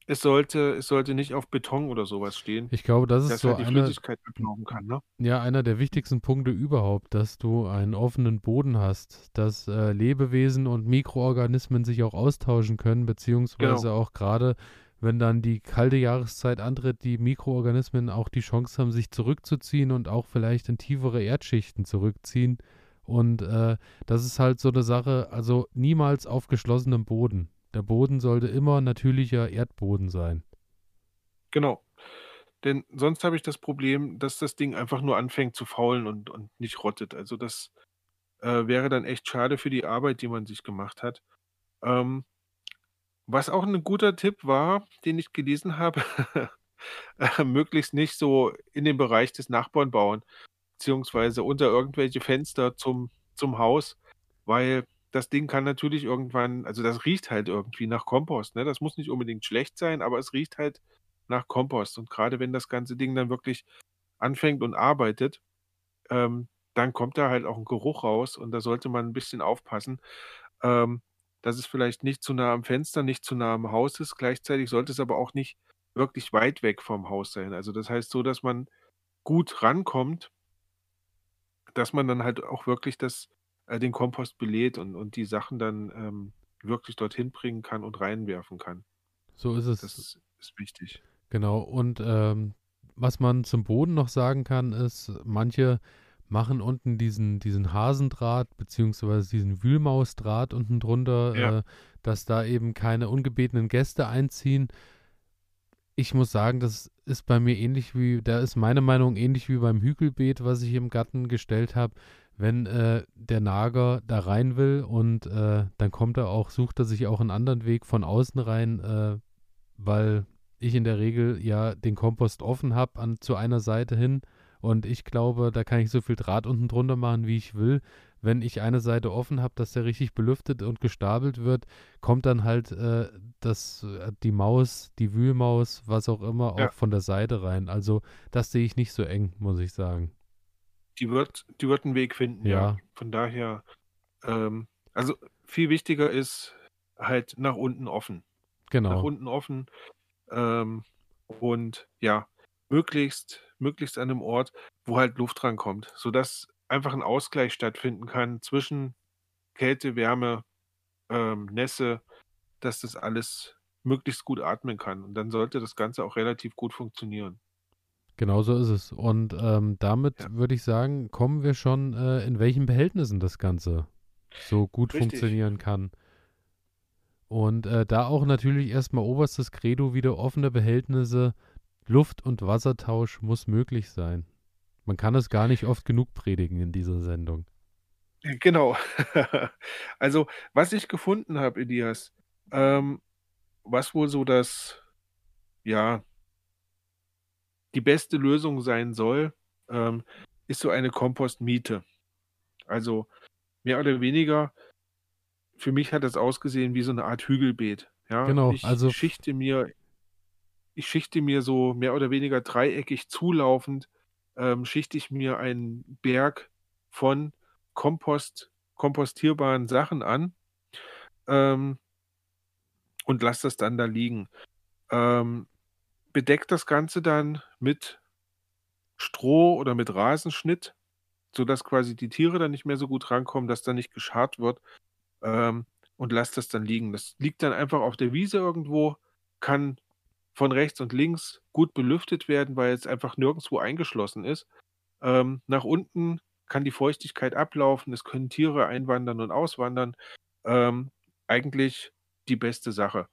es sollte es sollte nicht auf Beton oder so was stehen, Ich glaube, das ist dass so halt die einer Flüssigkeit absaugen kann, ne? ja, einer der wichtigsten Punkte überhaupt, dass du einen offenen Boden hast, dass, äh, Lebewesen und Mikroorganismen sich auch austauschen können, beziehungsweise Genau. auch grade, wenn dann die kalte Jahreszeit antritt, die Mikroorganismen auch die Chance haben, sich zurückzuziehen und auch vielleicht in tiefere Erdschichten zurückziehen. Und, äh, das ist halt so 'ne Sache also, niemals auf geschlossenem Boden. Der Boden sollte immer natürlicher Erdboden sein. Genau. Denn sonst habe ich das Problem, dass das Ding einfach nur anfängt zu faulen und und nicht rottet. Also, das, äh, wäre dann echt schade für die Arbeit, die man sich gemacht hat. Ähm, was auch 'n guter Tipp war, den ich gelesen habe, (laughs) möglichst nicht so in den Bereich des Nachbarn bauen, beziehungsweise unter irgendwelche Fenster zum zum Haus, weil das Ding kann natürlich irgendwann also, das riecht halt irgendwie nach Kompost, ne? Das muss nicht unbedingt schlecht sein, aber es riecht halt nach Kompost. Und grade wenn das ganze Ding dann wirklich anfängt und arbeitet, ähm, dann kommt da halt auch 'n Geruch raus und da sollte man 'n bisschen aufpassen, ähm, dass es vielleicht nicht zu nah am Fenster, nicht zu nah am Haus ist. Gleichzeitig sollte es aber auch nicht wirklich weit weg vom Haus sein. Also, das heißt so, dass man gut rankommt dass man dann halt auch wirklich das äh, den Kompost belädt und und die Sachen dann, ähm, wirklich dorthin bringen kann und reinwerfen kann. So ist es. Das ist wichtig. Genau. Und, ähm, was man zum Boden noch sagen kann, ist, manche machen unten diesen diesen Hasendraht beziehungsweise diesen Wühlmausdraht unten drunter, Ja. äh, dass da eben keine ungebetenen Gäste einziehen. Ich muss sagen, das ist bei mir ähnlich wie da ist meine Meinung ähnlich wie beim Hügelbeet, was ich im Garten gestellt habe. Wenn, äh, der Nager da rein will und, äh, dann kommt er auch sucht er sich auch 'n anderen Weg von außen rein, äh, weil ich in der Regel ja den Kompost offen habe an zu einer Seite hin und ich glaube, da kann ich so viel Draht unten drunter machen, wie ich will. wenn ich eine Seite offen habe, dass der richtig belüftet und gestapelt wird, kommt dann halt äh, das, äh, die Maus, die Wühlmaus, was auch immer, Ja. auch von der Seite rein. Also das sehe ich nicht so eng, muss ich sagen. Die wird, die wird einen Weg finden, ja. Ja. Von daher, ähm, also viel wichtiger ist halt nach unten offen. Nach Genau. unten offen ähm, und ja, möglichst, möglichst an einem Ort, wo halt Luft rankommt, sodass einfach ein Ausgleich stattfinden kann zwischen Kälte, Wärme, ähm, Nässe, dass das alles möglichst gut atmen kann. Und dann sollte das Ganze auch relativ gut funktionieren. Genau so ist es. Und ähm, damit Ja. würde ich sagen, kommen wir schon, äh, in welchen Behältnissen das Ganze so gut Richtig. funktionieren kann. Und äh, da auch natürlich erstmal oberstes Credo wieder offene Behältnisse, Luft- und Wassertausch muss möglich sein. Man kann es gar nicht oft genug predigen in dieser Sendung. Genau. (laughs) Also, was ich gefunden habe, Elias, ähm, was wohl so das, ja, die beste Lösung sein soll, ähm, ist so eine Kompostmiete. Also mehr oder weniger, für mich hat das ausgesehen wie so eine Art Hügelbeet. Ja, Genau, ich also- schichte mir, ich schichte mir so mehr oder weniger dreieckig zulaufend, ähm, schichte ich mir einen Berg von Kompost, kompostierbaren Sachen an ähm, und lasse das dann da liegen. Ähm, bedeckt das Ganze dann mit Stroh oder mit Rasenschnitt, sodass quasi die Tiere dann nicht mehr so gut rankommen, dass da nicht geschart wird ähm, und lasst das dann liegen. Das liegt dann einfach auf der Wiese irgendwo, kann von rechts und links gut belüftet werden, weil es einfach nirgendwo eingeschlossen ist. Ähm, nach unten kann die Feuchtigkeit ablaufen, es können Tiere einwandern und auswandern. Ähm, eigentlich die beste Sache.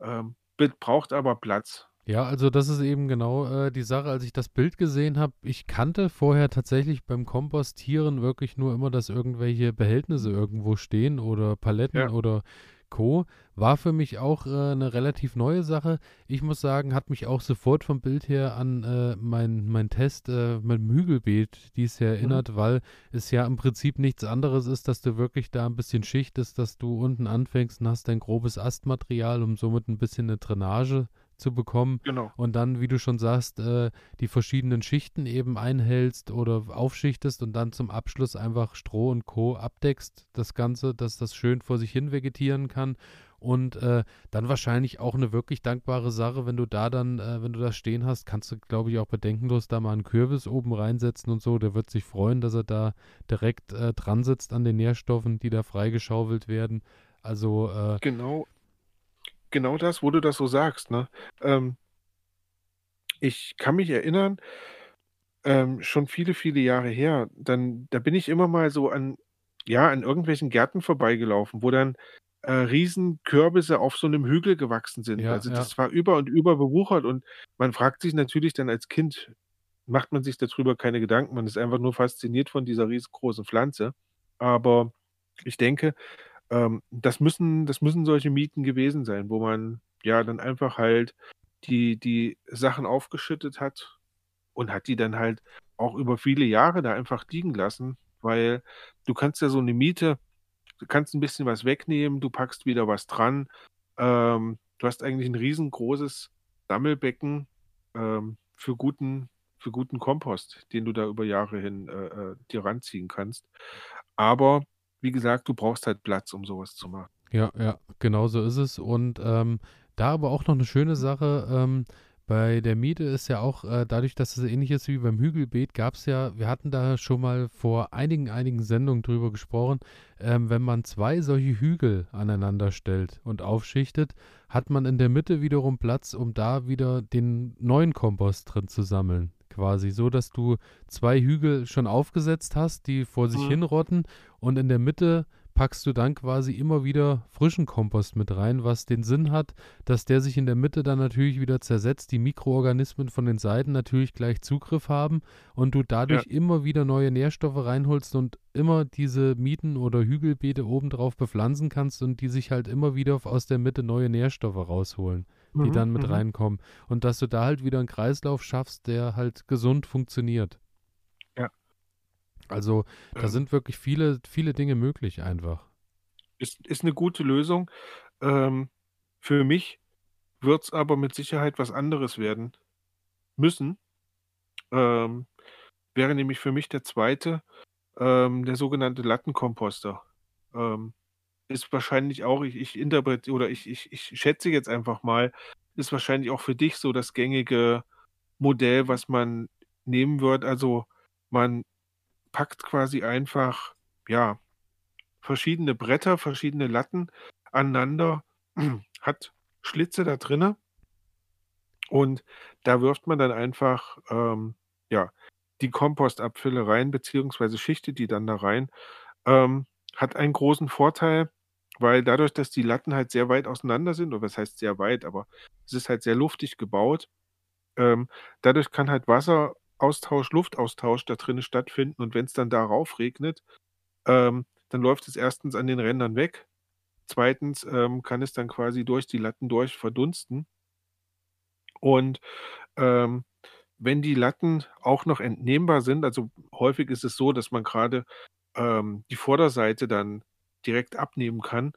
Ähm, braucht aber Platz. Ja, also das ist eben genau äh, die Sache, als ich das Bild gesehen habe. Ich kannte vorher tatsächlich beim Kompostieren wirklich nur immer, dass irgendwelche Behältnisse irgendwo stehen oder Paletten Ja. oder Co. War für mich auch äh, eine relativ neue Sache. Ich muss sagen, hat mich auch sofort vom Bild her an äh, mein, mein Test äh, mit dem Hügelbeet dies her erinnert, weil es ja im Prinzip nichts anderes ist, dass du wirklich da ein bisschen schichtest, dass du unten anfängst und hast dein grobes Astmaterial, um somit ein bisschen eine Drainage zu bekommen Genau. und dann, wie du schon sagst, äh, die verschiedenen Schichten eben einhältst oder aufschichtest und dann zum Abschluss einfach Stroh und Co. abdeckst, das Ganze, dass das schön vor sich hin vegetieren kann. Und äh, dann wahrscheinlich auch eine wirklich dankbare Sache, wenn du da dann, äh, wenn du das stehen hast, kannst du, glaube ich, auch bedenkenlos da mal einen Kürbis oben reinsetzen und so. Der wird sich freuen, dass er da direkt äh, dran sitzt an den Nährstoffen, die da freigeschaufelt werden. Also, äh, Genau, genau das, wo du das so sagst, ne? Ähm, ich kann mich erinnern, ähm, schon viele, viele Jahre her, dann, da bin ich immer mal so an, ja, an irgendwelchen Gärten vorbeigelaufen, wo dann äh, riesen Kürbisse auf so einem Hügel gewachsen sind. Ja, also ja. das war über und über bewuchert und man fragt sich natürlich dann als Kind, macht man sich darüber keine Gedanken, man ist einfach nur fasziniert von dieser riesengroßen Pflanze. Aber ich denke, ähm, das müssen, das müssen solche Mieten gewesen sein, wo man ja dann einfach halt die, die Sachen aufgeschüttet hat und hat die dann halt auch über viele Jahre da einfach liegen lassen, weil du kannst ja so eine Miete, du kannst ein bisschen was wegnehmen, du packst wieder was dran. Ähm, du hast eigentlich ein riesengroßes Sammelbecken ähm, für guten, für guten Kompost, den du da über Jahre hin äh, äh, dir ranziehen kannst. Aber wie gesagt, du brauchst halt Platz, um sowas zu machen. Ja, ja, genau so ist es. Und ähm, da aber auch noch eine schöne Sache, ähm, bei der Miete ist ja auch, äh, dadurch, dass es ähnlich ist wie beim Hügelbeet, gab es ja, wir hatten da schon mal vor einigen, einigen Sendungen drüber gesprochen, ähm, wenn man zwei solche Hügel aneinander stellt und aufschichtet, hat man in der Mitte wiederum Platz, um da wieder den neuen Kompost drin zu sammeln. Quasi so, dass du zwei Hügel schon aufgesetzt hast, die vor sich Mhm. hinrotten und in der Mitte packst du dann quasi immer wieder frischen Kompost mit rein, was den Sinn hat, dass der sich in der Mitte dann natürlich wieder zersetzt, die Mikroorganismen von den Seiten natürlich gleich Zugriff haben und du dadurch immer wieder neue Nährstoffe reinholst und immer diese Mieten oder Hügelbeete obendrauf bepflanzen kannst und die sich halt immer wieder aus der Mitte neue Nährstoffe rausholen, die Mhm, dann mit mhm. reinkommen und dass du da halt wieder einen Kreislauf schaffst, der halt gesund funktioniert. Also da Ähm, sind wirklich viele, viele Dinge möglich einfach. ist, ist eine gute Lösung. Ähm, für mich wird es aber mit Sicherheit was anderes werden müssen. Ähm, wäre nämlich für mich der zweite, ähm, der sogenannte Lattenkomposter. Ähm, ist wahrscheinlich auch, ich, ich interpretiere oder ich, ich, ich schätze jetzt einfach mal, ist wahrscheinlich auch für dich so das gängige Modell, was man nehmen wird. Also man packt quasi einfach, ja, verschiedene Bretter, verschiedene Latten aneinander, (clears throat) hat Schlitze da drinne und da wirft man dann einfach, ähm, ja, die Kompostabfälle rein, beziehungsweise schichtet die dann da rein. Ähm, hat einen großen Vorteil, weil dadurch, dass die Latten halt sehr weit auseinander sind, oder was heißt sehr weit, aber es ist halt sehr luftig gebaut, ähm, dadurch kann halt Wasseraustausch, Luftaustausch da drinnen stattfinden und wenn es dann darauf regnet, ähm, dann läuft es erstens an den Rändern weg. Zweitens ähm, kann es dann quasi durch die Latten durch verdunsten. Und ähm, wenn die Latten auch noch entnehmbar sind, also häufig ist es so, dass man gerade ähm, die Vorderseite dann direkt abnehmen kann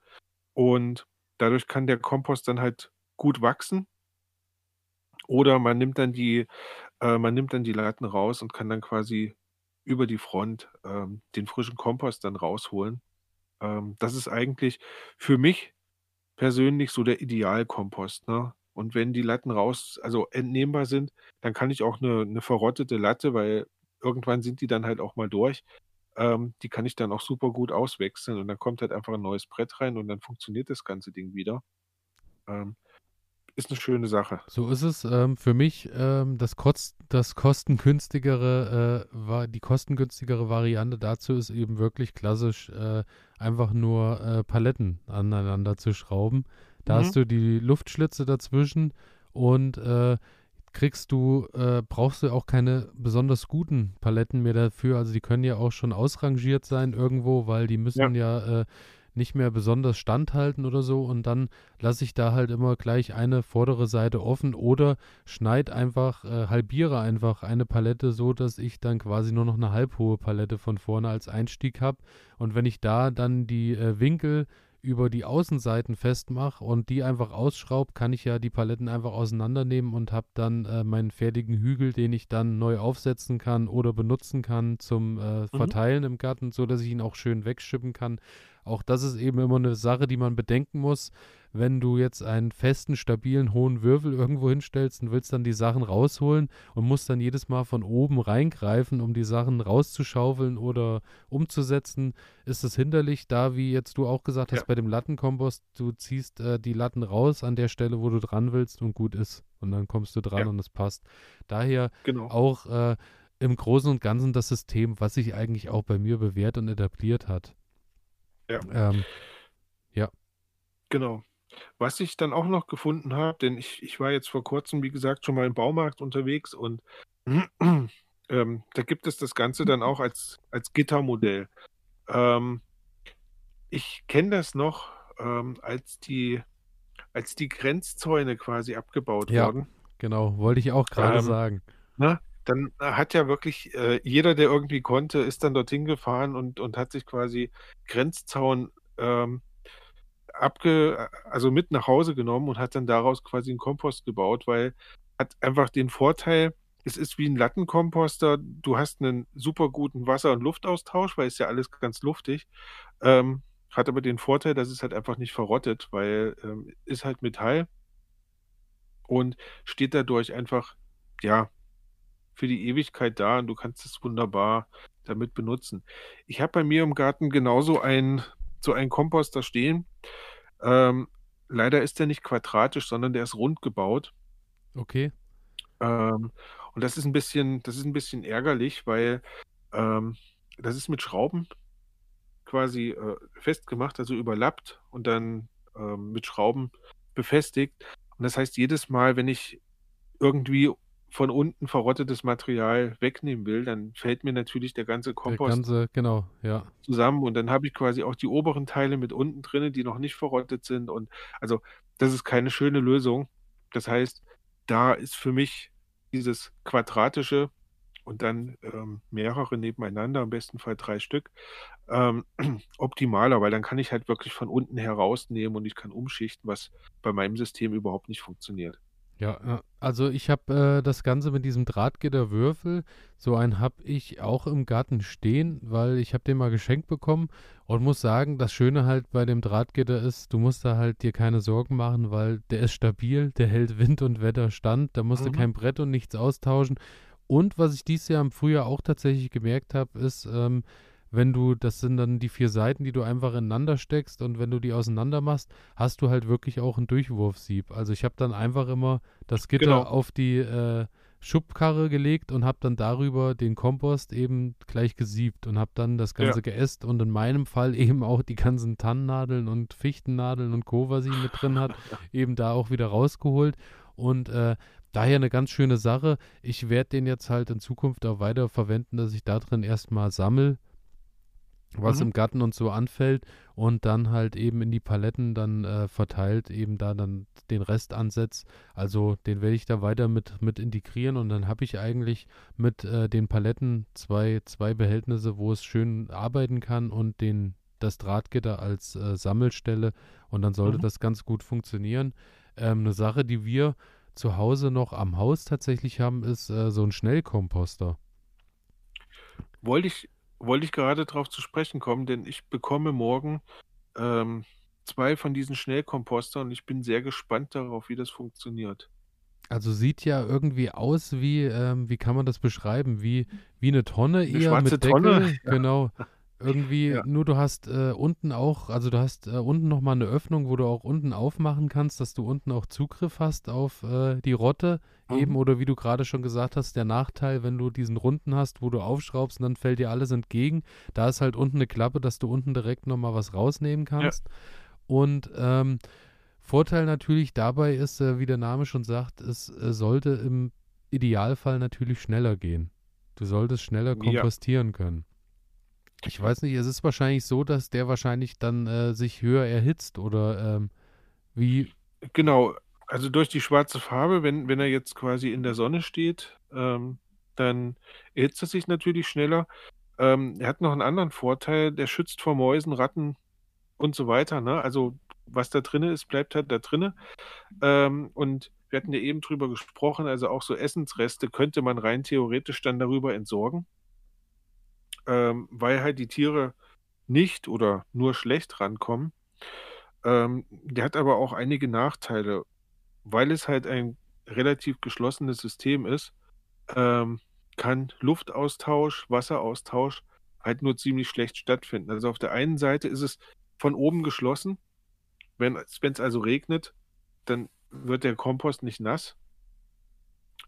und dadurch kann der Kompost dann halt gut wachsen. Oder man nimmt dann die, äh, man nimmt dann die Latten raus und kann dann quasi über die Front ähm, den frischen Kompost dann rausholen. Ähm, das ist eigentlich für mich persönlich so der Idealkompost, ne? Und wenn die Latten raus also entnehmbar sind, dann kann ich auch eine 'ne verrottete Latte, weil irgendwann sind die dann halt auch mal durch, ähm, die kann ich dann auch super gut auswechseln und dann kommt halt einfach ein neues Brett rein und dann funktioniert das ganze Ding wieder. Ähm, ist eine schöne Sache. So ist es. Ähm, für mich ähm, das, Kost, das kostengünstigere, äh, war, die kostengünstigere Variante dazu ist eben wirklich klassisch äh, einfach nur äh, Paletten aneinander zu schrauben. Da Mhm. hast du die Luftschlitze dazwischen und äh, kriegst du, äh, brauchst du auch keine besonders guten Paletten mehr dafür. Also die können ja auch schon ausrangiert sein irgendwo, weil die müssen ja, äh, nicht mehr besonders standhalten oder so. Und dann lasse ich da halt immer gleich eine vordere Seite offen oder schneid einfach, äh, halbiere einfach eine Palette so, dass ich dann quasi nur noch eine halbhohe Palette von vorne als Einstieg habe. Und wenn ich da dann die äh, Winkel über die Außenseiten festmache und die einfach ausschraube, kann ich ja die Paletten einfach auseinandernehmen und habe dann äh, meinen fertigen Hügel, den ich dann neu aufsetzen kann oder benutzen kann zum äh, Verteilen im Garten, so dass ich ihn auch schön wegschippen kann. Auch das ist eben immer eine Sache, die man bedenken muss. Wenn du jetzt einen festen, stabilen, hohen Würfel irgendwo hinstellst und willst dann die Sachen rausholen und musst dann jedes Mal von oben reingreifen, um die Sachen rauszuschaufeln oder umzusetzen, ist es hinderlich, da wie jetzt du auch gesagt hast Ja. bei dem Lattenkompost, du ziehst äh, die Latten raus an der Stelle, wo du dran willst und gut ist. Und dann kommst du dran Ja. und es passt. Daher Genau. auch äh, im Großen und Ganzen das System, was sich eigentlich auch bei mir bewährt und etabliert hat. Ja. Ähm, Genau. Was ich dann auch noch gefunden habe, denn ich, ich war jetzt vor kurzem, wie gesagt, schon mal im Baumarkt unterwegs und (clears throat) ähm, da gibt es das Ganze dann auch als, als Gittermodell. Ähm, ich kenne das noch, ähm, als die, als die Grenzzäune quasi abgebaut Ja. wurden. genau, wollte ich auch gerade Ähm, sagen. Ne? Dann hat ja wirklich äh, jeder, der irgendwie konnte, ist dann dorthin gefahren und, und hat sich quasi Grenzzaun ähm, abge, also mit nach Hause genommen und hat dann daraus quasi einen Kompost gebaut, weil hat einfach den Vorteil, es ist wie ein Lattenkomposter, du hast einen super guten Wasser- und Luftaustausch, weil es ja alles ganz luftig, ähm, hat aber den Vorteil, dass es halt einfach nicht verrottet, weil ähm, ist halt Metall und steht dadurch einfach, ja, für die Ewigkeit da und du kannst es wunderbar damit benutzen. Ich habe bei mir im Garten genauso ein, so einen Komposter stehen. Ähm, leider ist der nicht quadratisch, sondern der ist rund gebaut. Okay. Ähm, und das ist ein bisschen, das ist ein bisschen ärgerlich, weil ähm, das ist mit Schrauben quasi äh, festgemacht, also überlappt und dann ähm, mit Schrauben befestigt. Und das heißt, jedes Mal, wenn ich irgendwie von unten verrottetes Material wegnehmen will, dann fällt mir natürlich der ganze Der Kompost ganze, genau, ja. zusammen und dann habe ich quasi auch die oberen Teile mit unten drinne, die noch nicht verrottet sind und also das ist keine schöne Lösung. Das heißt, da ist für mich dieses quadratische und dann ähm, mehrere nebeneinander, im besten Fall drei Stück, ähm, (clears throat) optimaler, weil dann kann ich halt wirklich von unten herausnehmen und ich kann umschichten, was bei meinem System überhaupt nicht funktioniert. Ja, also ich habe äh, das Ganze mit diesem Drahtgitterwürfel, so einen habe ich auch im Garten stehen, weil ich habe den mal geschenkt bekommen und muss sagen, das Schöne halt bei dem Drahtgitter ist, du musst da halt dir keine Sorgen machen, weil der ist stabil, der hält Wind und Wetter stand, da musst mhm. du kein Brett und nichts austauschen. Und was ich dieses Jahr im Frühjahr auch tatsächlich gemerkt habe, ist, ähm, wenn du, das sind dann die vier Seiten, die du einfach ineinander steckst und wenn du die auseinander machst, hast du halt wirklich auch ein Durchwurfsieb. Also ich habe dann einfach immer das Gitter genau. auf die äh, Schubkarre gelegt und habe dann darüber den Kompost eben gleich gesiebt und habe dann das Ganze ja. geäst und in meinem Fall (laughs) eben auch die ganzen Tannennadeln und Fichtennadeln und Co., was sie mit drin hat, (laughs) eben da auch wieder rausgeholt und äh, daher eine ganz schöne Sache. Ich werde den jetzt halt in Zukunft auch weiter verwenden, dass ich da drin erstmal sammle was mhm. im Garten und so anfällt und dann halt eben in die Paletten dann äh, verteilt eben da dann den Rest ansetzt. Also den werde ich da weiter mit, mit integrieren und dann habe ich eigentlich mit äh, den Paletten zwei, zwei Behältnisse, wo es schön arbeiten kann und den, das Drahtgitter als äh, Sammelstelle und dann sollte mhm. das ganz gut funktionieren. Ähm, eine Sache, die wir zu Hause noch am Haus tatsächlich haben, ist äh, so ein Schnellkomposter. Wollte ich wollte ich gerade darauf zu sprechen kommen, denn ich bekomme morgen ähm, zwei von diesen Schnellkompostern und ich bin sehr gespannt darauf, wie das funktioniert. Also sieht ja irgendwie aus wie, ähm, wie kann man das beschreiben? Wie, wie eine Tonne eine eher mit Deckel. Tonne. Genau. (laughs) Irgendwie, ja. nur du hast äh, unten auch, also du hast äh, unten nochmal eine Öffnung, wo du auch unten aufmachen kannst, dass du unten auch Zugriff hast auf äh, die Rotte mhm. eben. Oder wie du gerade schon gesagt hast, der Nachteil, wenn du diesen Runden hast, wo du aufschraubst und dann fällt dir alles entgegen. Da ist halt unten eine Klappe, dass du unten direkt nochmal was rausnehmen kannst. Ja. Und ähm, Vorteil natürlich dabei ist, äh, wie der Name schon sagt, es äh, sollte im Idealfall natürlich schneller gehen. Du solltest schneller kompostieren ja. können. Ich weiß nicht, es ist wahrscheinlich so, dass der wahrscheinlich dann äh, sich höher erhitzt oder ähm, wie. Genau, also durch die schwarze Farbe, wenn, wenn er jetzt quasi in der Sonne steht, ähm, dann erhitzt er sich natürlich schneller. Ähm, er hat noch einen anderen Vorteil, der schützt vor Mäusen, Ratten und so weiter. Ne? Also was da drin ist, bleibt halt da drin. Ähm, und wir hatten ja eben drüber gesprochen, also auch so Essensreste könnte man rein theoretisch dann darüber entsorgen ähm, weil halt die Tiere nicht oder nur schlecht rankommen. Ähm, der hat aber auch einige Nachteile, weil es halt ein relativ geschlossenes System ist, ähm, kann Luftaustausch, Wasseraustausch halt nur ziemlich schlecht stattfinden. Also auf der einen Seite ist es von oben geschlossen. Wenn es also regnet, dann wird der Kompost nicht nass.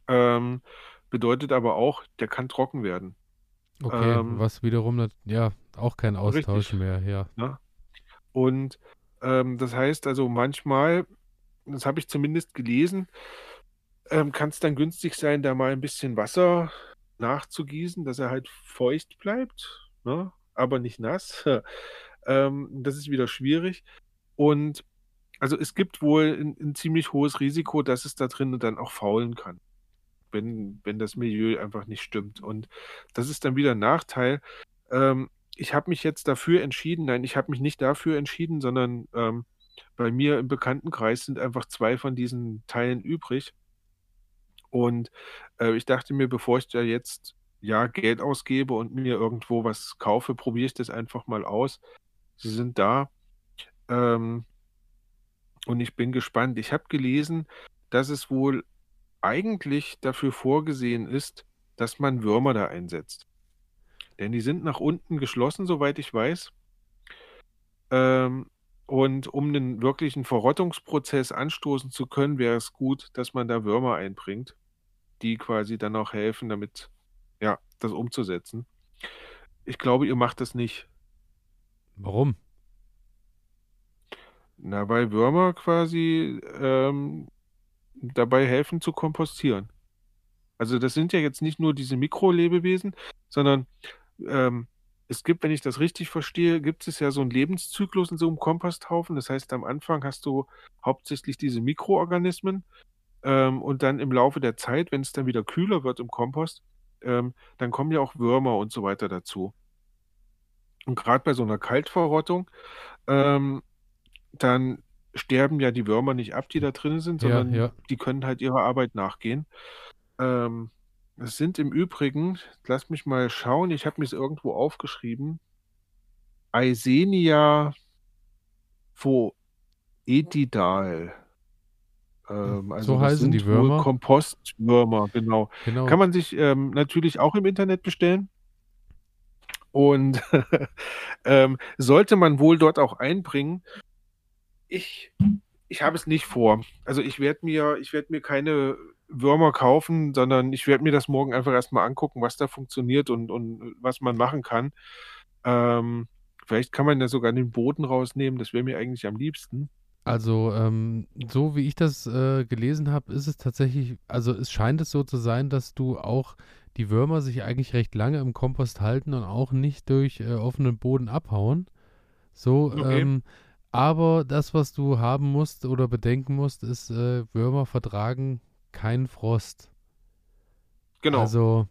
Ähm, bedeutet aber auch, der kann trocken werden. Okay, ähm, was wiederum, ja, auch kein Austausch richtig, mehr, ja. Ne? Und ähm, das heißt also manchmal, das habe ich zumindest gelesen, ähm, kann es dann günstig sein, da mal ein bisschen Wasser nachzugießen, dass er halt feucht bleibt, ne? aber nicht nass. (laughs) ähm, das ist wieder schwierig. Und also es gibt wohl ein, ein ziemlich hohes Risiko, dass es da drin dann auch faulen kann wenn, wenn das Milieu einfach nicht stimmt. Und das ist dann wieder ein Nachteil. Ähm, ich habe mich jetzt dafür entschieden, nein, ich habe mich nicht dafür entschieden, sondern ähm, bei mir im Bekanntenkreis sind einfach zwei von diesen Teilen übrig. Und äh, ich dachte mir, bevor ich da jetzt ja Geld ausgebe und mir irgendwo was kaufe, probiere ich das einfach mal aus. Sie sind da. Ähm, und ich bin gespannt. Ich habe gelesen, dass es wohl eigentlich dafür vorgesehen ist, dass man Würmer da einsetzt. Denn die sind nach unten geschlossen, soweit ich weiß. Ähm, und um einen wirklichen Verrottungsprozess anstoßen zu können, wäre es gut, dass man da Würmer einbringt, die quasi dann auch helfen, damit, ja, das umzusetzen. Ich glaube, ihr macht das nicht. Warum? Na, weil Würmer quasi ähm, dabei helfen zu kompostieren. Also das sind ja jetzt nicht nur diese Mikrolebewesen, sondern ähm, es gibt, wenn ich das richtig verstehe, gibt es ja so einen Lebenszyklus in so einem Komposthaufen. Das heißt, am Anfang hast du hauptsächlich diese Mikroorganismen ähm, und dann im Laufe der Zeit, wenn es dann wieder kühler wird im Kompost, ähm, dann kommen ja auch Würmer und so weiter dazu. Und gerade bei so einer Kaltverrottung, ähm, dann sterben ja die Würmer nicht ab, die da drin sind, Ja, sondern ja. die können halt ihrer Arbeit nachgehen. Ähm, es sind im Übrigen, lass mich mal schauen, ich habe mir es irgendwo aufgeschrieben, Eisenia foetidal. Ähm, also So heißen die Würmer. Kompostwürmer, genau. Genau. Kann man sich ähm, natürlich auch im Internet bestellen. Und (laughs) ähm, sollte man wohl dort auch einbringen. Ich, ich habe es nicht vor. Also ich werde mir, ich werde mir keine Würmer kaufen, sondern ich werde mir das morgen einfach erstmal angucken, was da funktioniert und, und was man machen kann. Ähm, vielleicht kann man ja sogar den Boden rausnehmen, das wäre mir eigentlich am liebsten. Also, ähm, so wie ich das äh, gelesen habe, ist es tatsächlich, also es scheint es so zu sein, dass du auch die Würmer sich eigentlich recht lange im Kompost halten und auch nicht durch äh, offenen Boden abhauen. So, Okay. ähm, aber das, was du haben musst oder bedenken musst, ist, äh, Würmer vertragen keinen Frost. Genau. Also,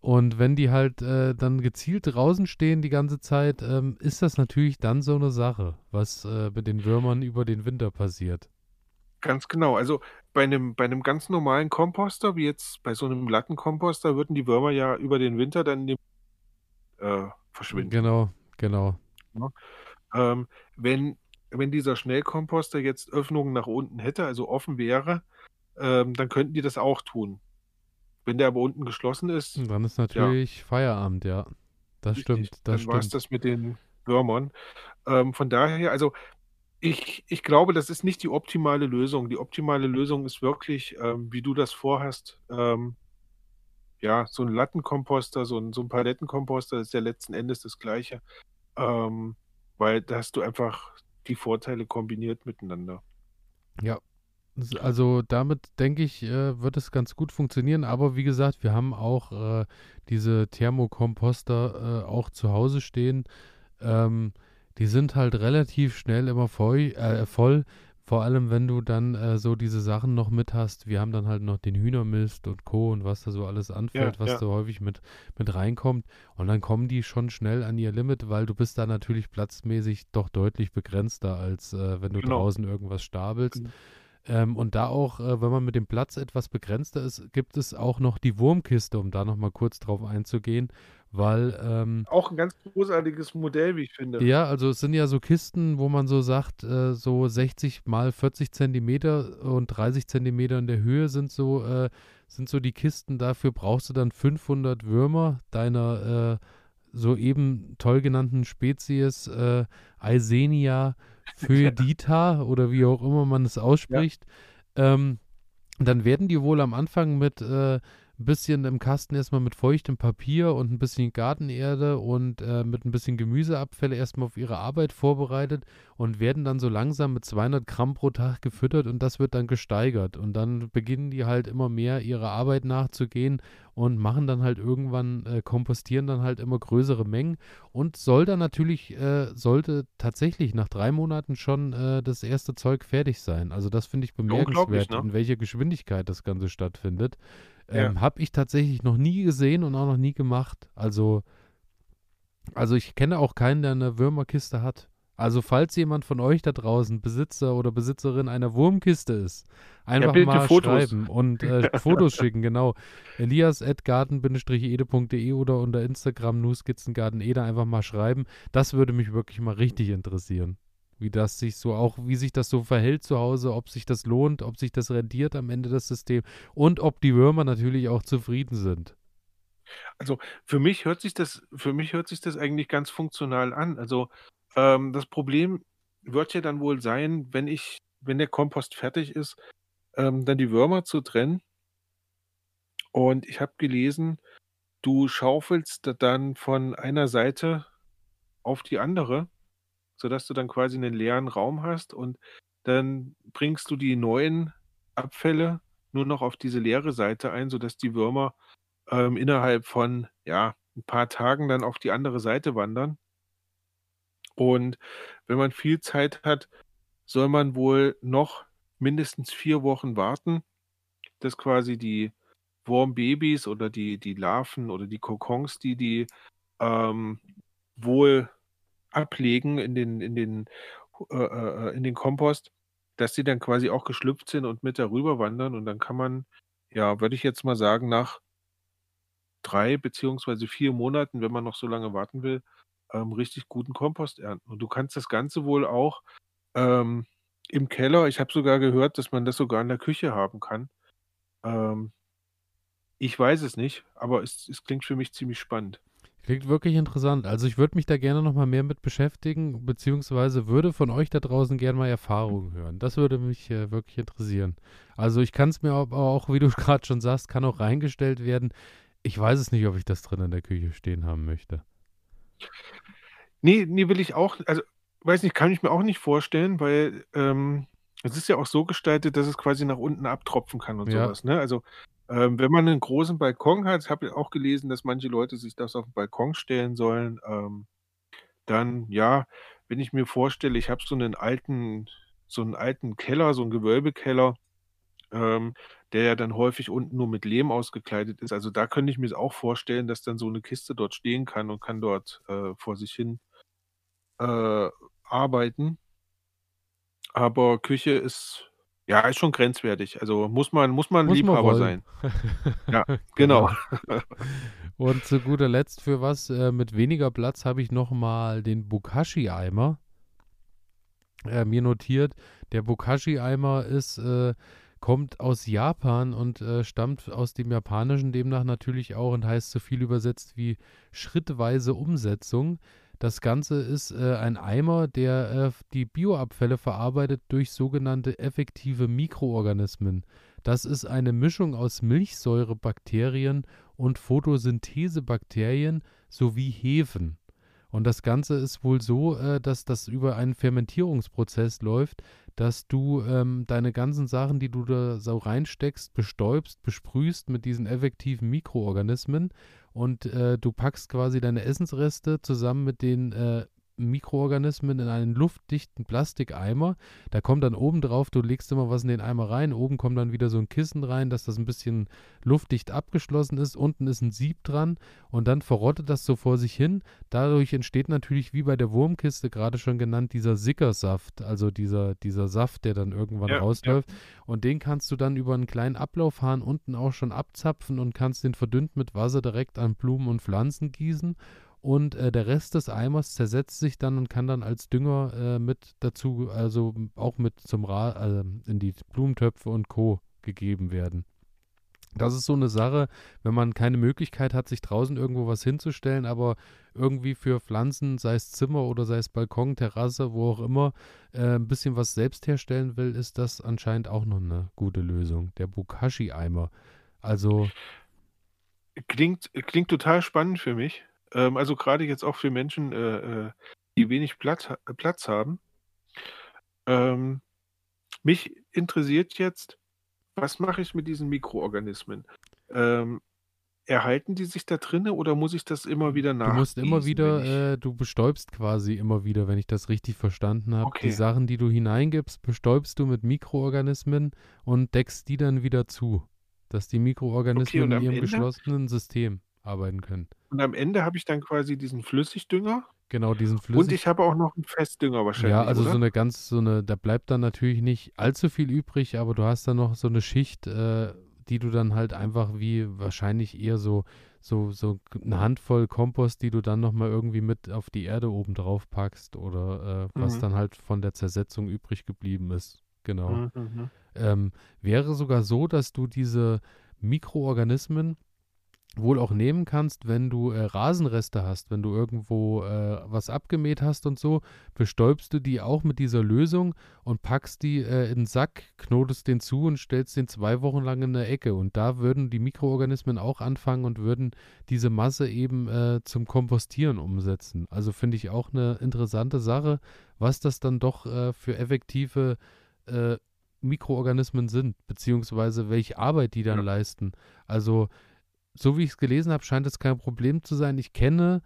und wenn die halt äh, dann gezielt draußen stehen die ganze Zeit, ähm, ist das natürlich dann so eine Sache, was äh, mit den Würmern über den Winter passiert. Ganz genau. Also bei einem, bei einem ganz normalen Komposter, wie jetzt bei so einem Lattenkomposter, würden die Würmer ja über den Winter dann in dem, äh, verschwinden. Genau, genau. Ähm, wenn, wenn dieser Schnellkomposter jetzt Öffnungen nach unten hätte, also offen wäre, ähm, dann könnten die das auch tun. Wenn der aber unten geschlossen ist, Und dann ist natürlich Feierabend, ja. Das richtig, stimmt, das dann war es das mit den Würmern. Ähm, von daher, also ich, ich glaube, das ist nicht die optimale Lösung. Die optimale Lösung ist wirklich, ähm, wie du das vorhast, ähm, ja, so ein Lattenkomposter, so ein, so ein Palettenkomposter ist ja letzten Endes das Gleiche. Ähm, weil da hast du einfach die Vorteile kombiniert miteinander. Ja. Also damit denke ich, äh, wird es ganz gut funktionieren. Aber wie gesagt, wir haben auch äh, diese Thermokomposter äh, auch zu Hause stehen. Ähm, die sind halt relativ schnell immer voll, äh, voll. Vor allem, wenn du dann äh, so diese Sachen noch mit hast. Wir haben dann halt noch den Hühnermist und Co. und was da so alles anfällt, was ja. da häufig mit, mit reinkommt. Und dann kommen die schon schnell an ihr Limit, weil du bist da natürlich platzmäßig doch deutlich begrenzter, als äh, wenn du Genau. draußen irgendwas stapelst. Mhm. Ähm, und da auch, äh, wenn man mit dem Platz etwas begrenzter ist, gibt es auch noch die Wurmkiste, um da nochmal kurz drauf einzugehen, weil, ähm, Auch ein ganz großartiges Modell, wie ich finde. ja, also es sind ja so Kisten, wo man so sagt, äh, so 60 mal 40 Zentimeter und 30 Zentimeter in der Höhe sind so, äh, sind so die Kisten. Dafür brauchst du dann 500 Würmer deiner äh, soeben toll genannten Spezies äh, Eisenia foedita (laughs) oder wie auch immer man es ausspricht. Ähm, dann werden die wohl am Anfang mit äh, ein bisschen im Kasten erstmal mit feuchtem Papier und ein bisschen Gartenerde und äh, mit ein bisschen Gemüseabfälle erstmal auf ihre Arbeit vorbereitet und werden dann so langsam mit 200 Gramm pro Tag gefüttert und das wird dann gesteigert. Und dann beginnen die halt immer mehr ihrer Arbeit nachzugehen und machen dann halt irgendwann, äh, kompostieren dann halt immer größere Mengen und soll dann natürlich, äh, sollte tatsächlich nach drei Monaten schon äh, das erste Zeug fertig sein. Also das finde ich bemerkenswert, ne? in welcher Geschwindigkeit das Ganze stattfindet. Ja. Ähm, Habe ich tatsächlich noch nie gesehen und auch noch nie gemacht. Also, also ich kenne auch keinen, der eine Würmerkiste hat. Also falls jemand von euch da draußen Besitzer oder Besitzerin einer Wurmkiste ist, einfach die mal Fotos. schreiben und äh, (laughs) Fotos schicken, genau. elias.garten-ede.de oder unter Instagram nuskizzengartenede einfach mal schreiben. Das würde mich wirklich mal richtig interessieren. Wie das sich so auch, wie sich das so verhält zu Hause, ob sich das lohnt, ob sich das rentiert am Ende das System und ob die Würmer natürlich auch zufrieden sind. Also für mich hört sich das, für mich hört sich das eigentlich ganz funktional an. Also ähm, das Problem wird ja dann wohl sein, wenn ich, wenn der Kompost fertig ist, ähm, dann die Würmer zu trennen. Und ich habe gelesen, du schaufelst da dann von einer Seite auf die andere, sodass du dann quasi einen leeren Raum hast und dann bringst du die neuen Abfälle nur noch auf diese leere Seite ein, sodass die Würmer ähm, innerhalb von ja, ein paar Tagen dann auf die andere Seite wandern. Und wenn man viel Zeit hat, soll man wohl noch mindestens vier Wochen warten, dass quasi die, Wurmbabys oder die, die Larven oder die Kokons, die die ähm, wohl ablegen in den, in den, äh, äh, in den Kompost, dass die dann quasi auch geschlüpft sind und mit darüber wandern und dann kann man, ja, würde ich jetzt mal sagen, nach drei beziehungsweise vier Monaten, wenn man noch so lange warten will, ähm, richtig guten Kompost ernten. Und du kannst das Ganze wohl auch ähm, im Keller, ich habe sogar gehört, dass man das sogar in der Küche haben kann. Ähm, ich weiß es nicht, aber es, es klingt für mich ziemlich spannend. Klingt wirklich interessant. Also ich würde mich da gerne noch mal mehr mit beschäftigen, beziehungsweise würde von euch da draußen gerne mal Erfahrungen hören. Das würde mich äh, wirklich interessieren. Also ich kann es mir aber auch, wie du (laughs) gerade schon sagst, kann auch reingestellt werden. Ich weiß es nicht, ob ich das drin in der Küche stehen haben möchte. Nee, nee, will ich auch, also weiß nicht, kann ich mir auch nicht vorstellen, weil ähm, es ist ja auch so gestaltet, dass es quasi nach unten abtropfen kann und Ja. sowas. Ne? Also ähm, wenn man einen großen Balkon hat, habe ich auch gelesen, dass manche Leute sich das auf den Balkon stellen sollen. Ähm, dann, ja, wenn ich mir vorstelle, ich habe so einen alten, so einen alten Keller, so einen Gewölbekeller, ähm, der ja dann häufig unten nur mit Lehm ausgekleidet ist. Also da könnte ich mir auch vorstellen, dass dann so eine Kiste dort stehen kann und kann dort äh, vor sich hin äh, arbeiten. Aber Küche ist, ja, ist schon grenzwertig. Also muss man, muss man Muss man Liebhaber wollen. sein. (laughs) Ja, genau. (laughs) Und zu guter Letzt für was äh, mit weniger Platz habe ich noch mal den Bokashi-Eimer äh, mir notiert. Der Bokashi-Eimer ist äh, kommt aus Japan und äh, stammt aus dem Japanischen demnach natürlich auch und heißt so viel übersetzt wie schrittweise Umsetzung. Das Ganze ist äh, ein Eimer, der äh, die Bioabfälle verarbeitet durch sogenannte effektive Mikroorganismen. Das ist eine Mischung aus Milchsäurebakterien und Photosynthesebakterien sowie Hefen. Und das Ganze ist wohl so, äh, dass das über einen Fermentierungsprozess läuft, dass du ähm, deine ganzen Sachen, die du da so reinsteckst, bestäubst, besprühst mit diesen effektiven Mikroorganismen und äh, du packst quasi deine Essensreste zusammen mit den äh, Mikroorganismen in einen luftdichten Plastikeimer. Da kommt dann oben drauf, du legst immer was in den Eimer rein, oben kommt dann wieder so ein Kissen rein, dass das ein bisschen luftdicht abgeschlossen ist, unten ist ein Sieb dran und dann verrottet das so vor sich hin. Dadurch entsteht natürlich, wie bei der Wurmkiste gerade schon genannt, dieser Sickersaft, also dieser, dieser Saft, der dann irgendwann Ja, ja. rausläuft. Und den kannst du dann über einen kleinen Ablaufhahn unten auch schon abzapfen und kannst den verdünnt mit Wasser direkt an Blumen und Pflanzen gießen. Und äh, der Rest des Eimers zersetzt sich dann und kann dann als Dünger äh, mit dazu, also auch mit zum Ra äh, in die Blumentöpfe und Co. gegeben werden. Das ist so eine Sache, wenn man keine Möglichkeit hat, sich draußen irgendwo was hinzustellen, aber irgendwie für Pflanzen, sei es Zimmer oder sei es Balkon, Terrasse, wo auch immer, äh, ein bisschen was selbst herstellen will, ist das anscheinend auch noch eine gute Lösung. Der Bokashi-Eimer. Also, Klingt, klingt total spannend für mich. Ähm, also gerade jetzt auch für Menschen, äh, äh, die wenig Platz, ha- Platz haben. Ähm, mich interessiert jetzt, was mache ich mit diesen Mikroorganismen? Ähm, erhalten die sich da drinne oder muss ich das immer wieder du musst immer wieder, ich- äh, du bestäubst quasi immer wieder, wenn ich das richtig verstanden habe. Die Okay. Sachen, die du hineingibst, bestäubst du mit Mikroorganismen und deckst die dann wieder zu, dass die Mikroorganismen und in ihrem Ende? geschlossenen System arbeiten können. Und am Ende habe ich dann quasi diesen Flüssigdünger Genau, diesen und Flüssig. ich habe auch noch einen Festdünger wahrscheinlich, Ja, also oder? so eine ganz, so eine, da bleibt dann natürlich nicht allzu viel übrig, aber du hast dann noch so eine Schicht, äh, die du dann halt einfach wie wahrscheinlich eher so, so, so eine Handvoll Kompost, die du dann nochmal irgendwie mit auf die Erde oben drauf packst oder äh, was Mhm. dann halt von der Zersetzung übrig geblieben ist. Genau. Mhm, mhm. Ähm, wäre sogar so, dass du diese Mikroorganismen wohl auch nehmen kannst, wenn du äh, Rasenreste hast, wenn du irgendwo äh, was abgemäht hast und so, bestäubst du die auch mit dieser Lösung und packst die äh, in den Sack, knotest den zu und stellst den zwei Wochen lang in der Ecke. Und da würden die Mikroorganismen auch anfangen und würden diese Masse eben äh, zum Kompostieren umsetzen. Also finde ich auch eine interessante Sache, was das dann doch äh, für effektive äh, Mikroorganismen sind, beziehungsweise welche Arbeit die dann Ja. leisten. Also, so wie ich es gelesen habe, scheint es kein Problem zu sein. Ich kenne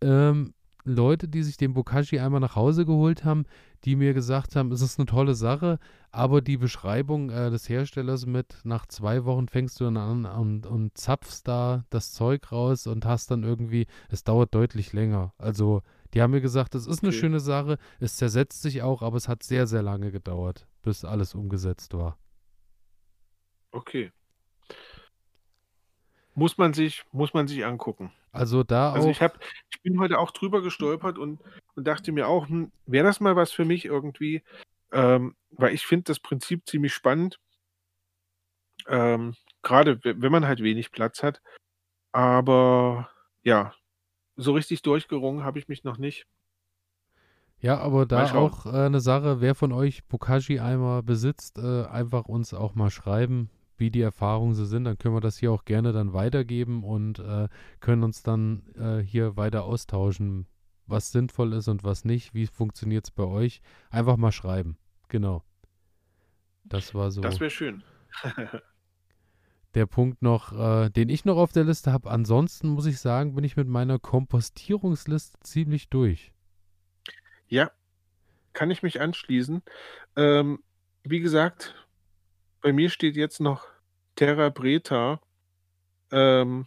ähm, Leute, die sich den Bokashi einmal nach Hause geholt haben, die mir gesagt haben, es ist eine tolle Sache, aber die Beschreibung äh, des Herstellers mit, nach zwei Wochen fängst du dann an und, und zapfst da das Zeug raus und hast dann irgendwie, es dauert deutlich länger. Also die haben mir gesagt, es ist eine Okay. schöne Sache, es zersetzt sich auch, aber es hat sehr, sehr lange gedauert, bis alles umgesetzt war. Okay. Muss man sich, muss man sich angucken. Also da Also auch, ich habe, ich bin heute auch drüber gestolpert und, und dachte mir auch, hm, wäre das mal was für mich irgendwie, ähm, weil ich finde das Prinzip ziemlich spannend. Ähm, gerade we- wenn man halt wenig Platz hat. Aber ja, so richtig durchgerungen habe ich mich noch nicht. ja, aber da auch äh, eine Sache, wer von euch Bokashi-Eimer besitzt, äh, einfach uns auch mal schreiben, wie die Erfahrungen so sind. Dann können wir das hier auch gerne dann weitergeben und äh, können uns dann äh, hier weiter austauschen, was sinnvoll ist und was nicht. Wie funktioniert es bei euch? Einfach mal schreiben. Genau. Das war so Das wäre schön. (laughs) der Punkt noch, äh, den ich noch auf der Liste habe. Ansonsten muss ich sagen, bin ich mit meiner Kompostierungsliste ziemlich durch. Ja, kann ich mich anschließen. Ähm, wie gesagt, bei mir steht jetzt noch Terra Breta. Ähm,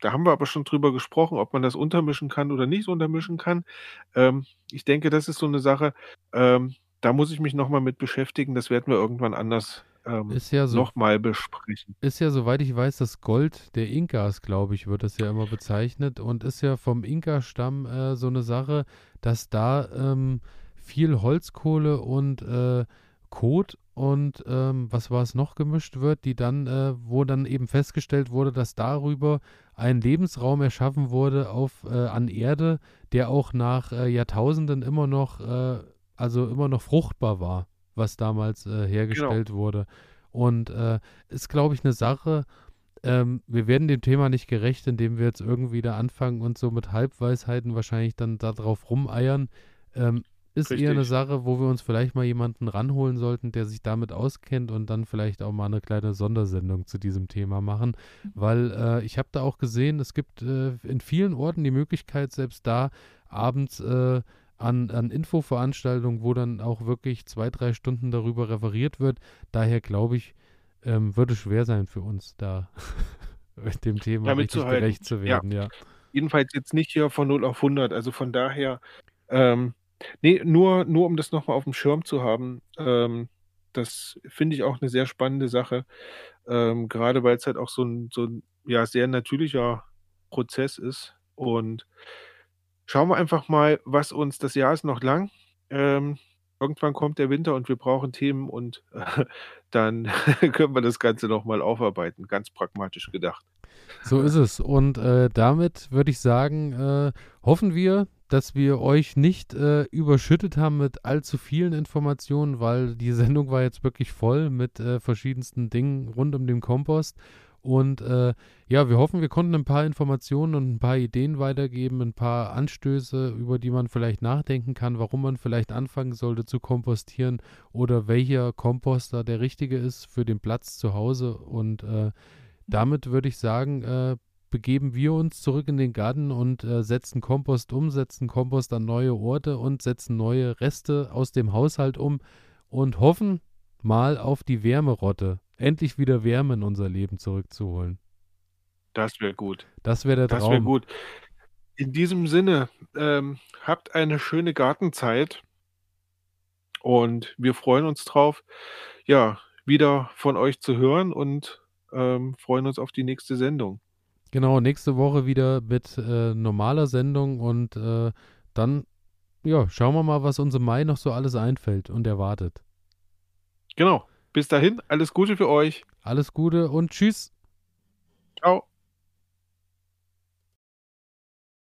da haben wir aber schon drüber gesprochen, ob man das untermischen kann oder nicht untermischen kann. Ähm, ich denke, das ist so eine Sache, ähm, da muss ich mich nochmal mit beschäftigen. Das werden wir irgendwann anders ähm, Ist ja so, nochmal besprechen. ist ja, soweit ich weiß, das Gold der Inkas, glaube ich, wird das ja immer bezeichnet und ist ja vom Inka-Stamm äh, so eine Sache, dass da ähm, viel Holzkohle und äh, Kot und ähm, was war es noch gemischt wird, die dann, äh, wo dann eben festgestellt wurde, dass darüber ein Lebensraum erschaffen wurde auf äh, an Erde, der auch nach äh, Jahrtausenden immer noch, äh, also immer noch fruchtbar war, was damals äh, hergestellt wurde. Und äh, ist, glaube ich, eine Sache, ähm, wir werden dem Thema nicht gerecht, indem wir jetzt irgendwie da anfangen und so mit Halbweisheiten wahrscheinlich dann darauf rumeiern. Ähm, ist eher eine Richtig. Sache, wo wir uns vielleicht mal jemanden ranholen sollten, der sich damit auskennt und dann vielleicht auch mal eine kleine Sondersendung zu diesem Thema machen. Weil äh, ich habe da auch gesehen, es gibt äh, in vielen Orten die Möglichkeit, selbst da abends äh, an, an Infoveranstaltungen, wo dann auch wirklich zwei, drei Stunden darüber referiert wird. Daher glaube ich, ähm, würde schwer sein für uns, da (laughs) mit dem Thema Ja, richtig mitzuhalten. gerecht zu Ja. werden, ja. Jedenfalls jetzt nicht hier von 0 auf 100. Also von daher, ähm, nee, nur, nur um das nochmal auf dem Schirm zu haben, ähm, das finde ich auch eine sehr spannende Sache. Ähm, gerade weil es halt auch so ein, so ein ja, sehr natürlicher Prozess ist. Und schauen wir einfach mal, was uns, das Jahr ist noch lang. Ähm, irgendwann kommt der Winter und wir brauchen Themen und (laughs) dann (laughs) können wir das Ganze nochmal aufarbeiten. Ganz pragmatisch gedacht. So ist es. Und äh, damit würde ich sagen, äh, hoffen wir, dass wir euch nicht äh, überschüttet haben mit allzu vielen Informationen, weil die (laughs) Sendung war jetzt wirklich voll mit äh, verschiedensten Dingen rund um den Kompost. Und äh, ja, wir hoffen, wir konnten ein paar Informationen und ein paar Ideen weitergeben, ein paar Anstöße, über die man vielleicht nachdenken kann, warum man vielleicht anfangen sollte zu kompostieren oder welcher Komposter der richtige ist für den Platz zu Hause. Und äh, damit würde ich sagen, äh, begeben wir uns zurück in den Garten und äh, setzen Kompost um, setzen Kompost an neue Orte und setzen neue Reste aus dem Haushalt um und hoffen mal auf die Wärmerotte, endlich wieder Wärme in unser Leben zurückzuholen. Das wäre gut. Das wäre der Das Traum. wäre gut. In diesem Sinne, ähm, habt eine schöne Gartenzeit und wir freuen uns drauf, ja, wieder von euch zu hören und ähm, freuen uns auf die nächste Sendung. Genau, nächste Woche wieder mit äh, normaler Sendung und äh, dann, ja, schauen wir mal, was uns im Mai noch so alles einfällt und erwartet. Genau. Bis dahin, alles Gute für euch. Alles Gute und tschüss. Ciao.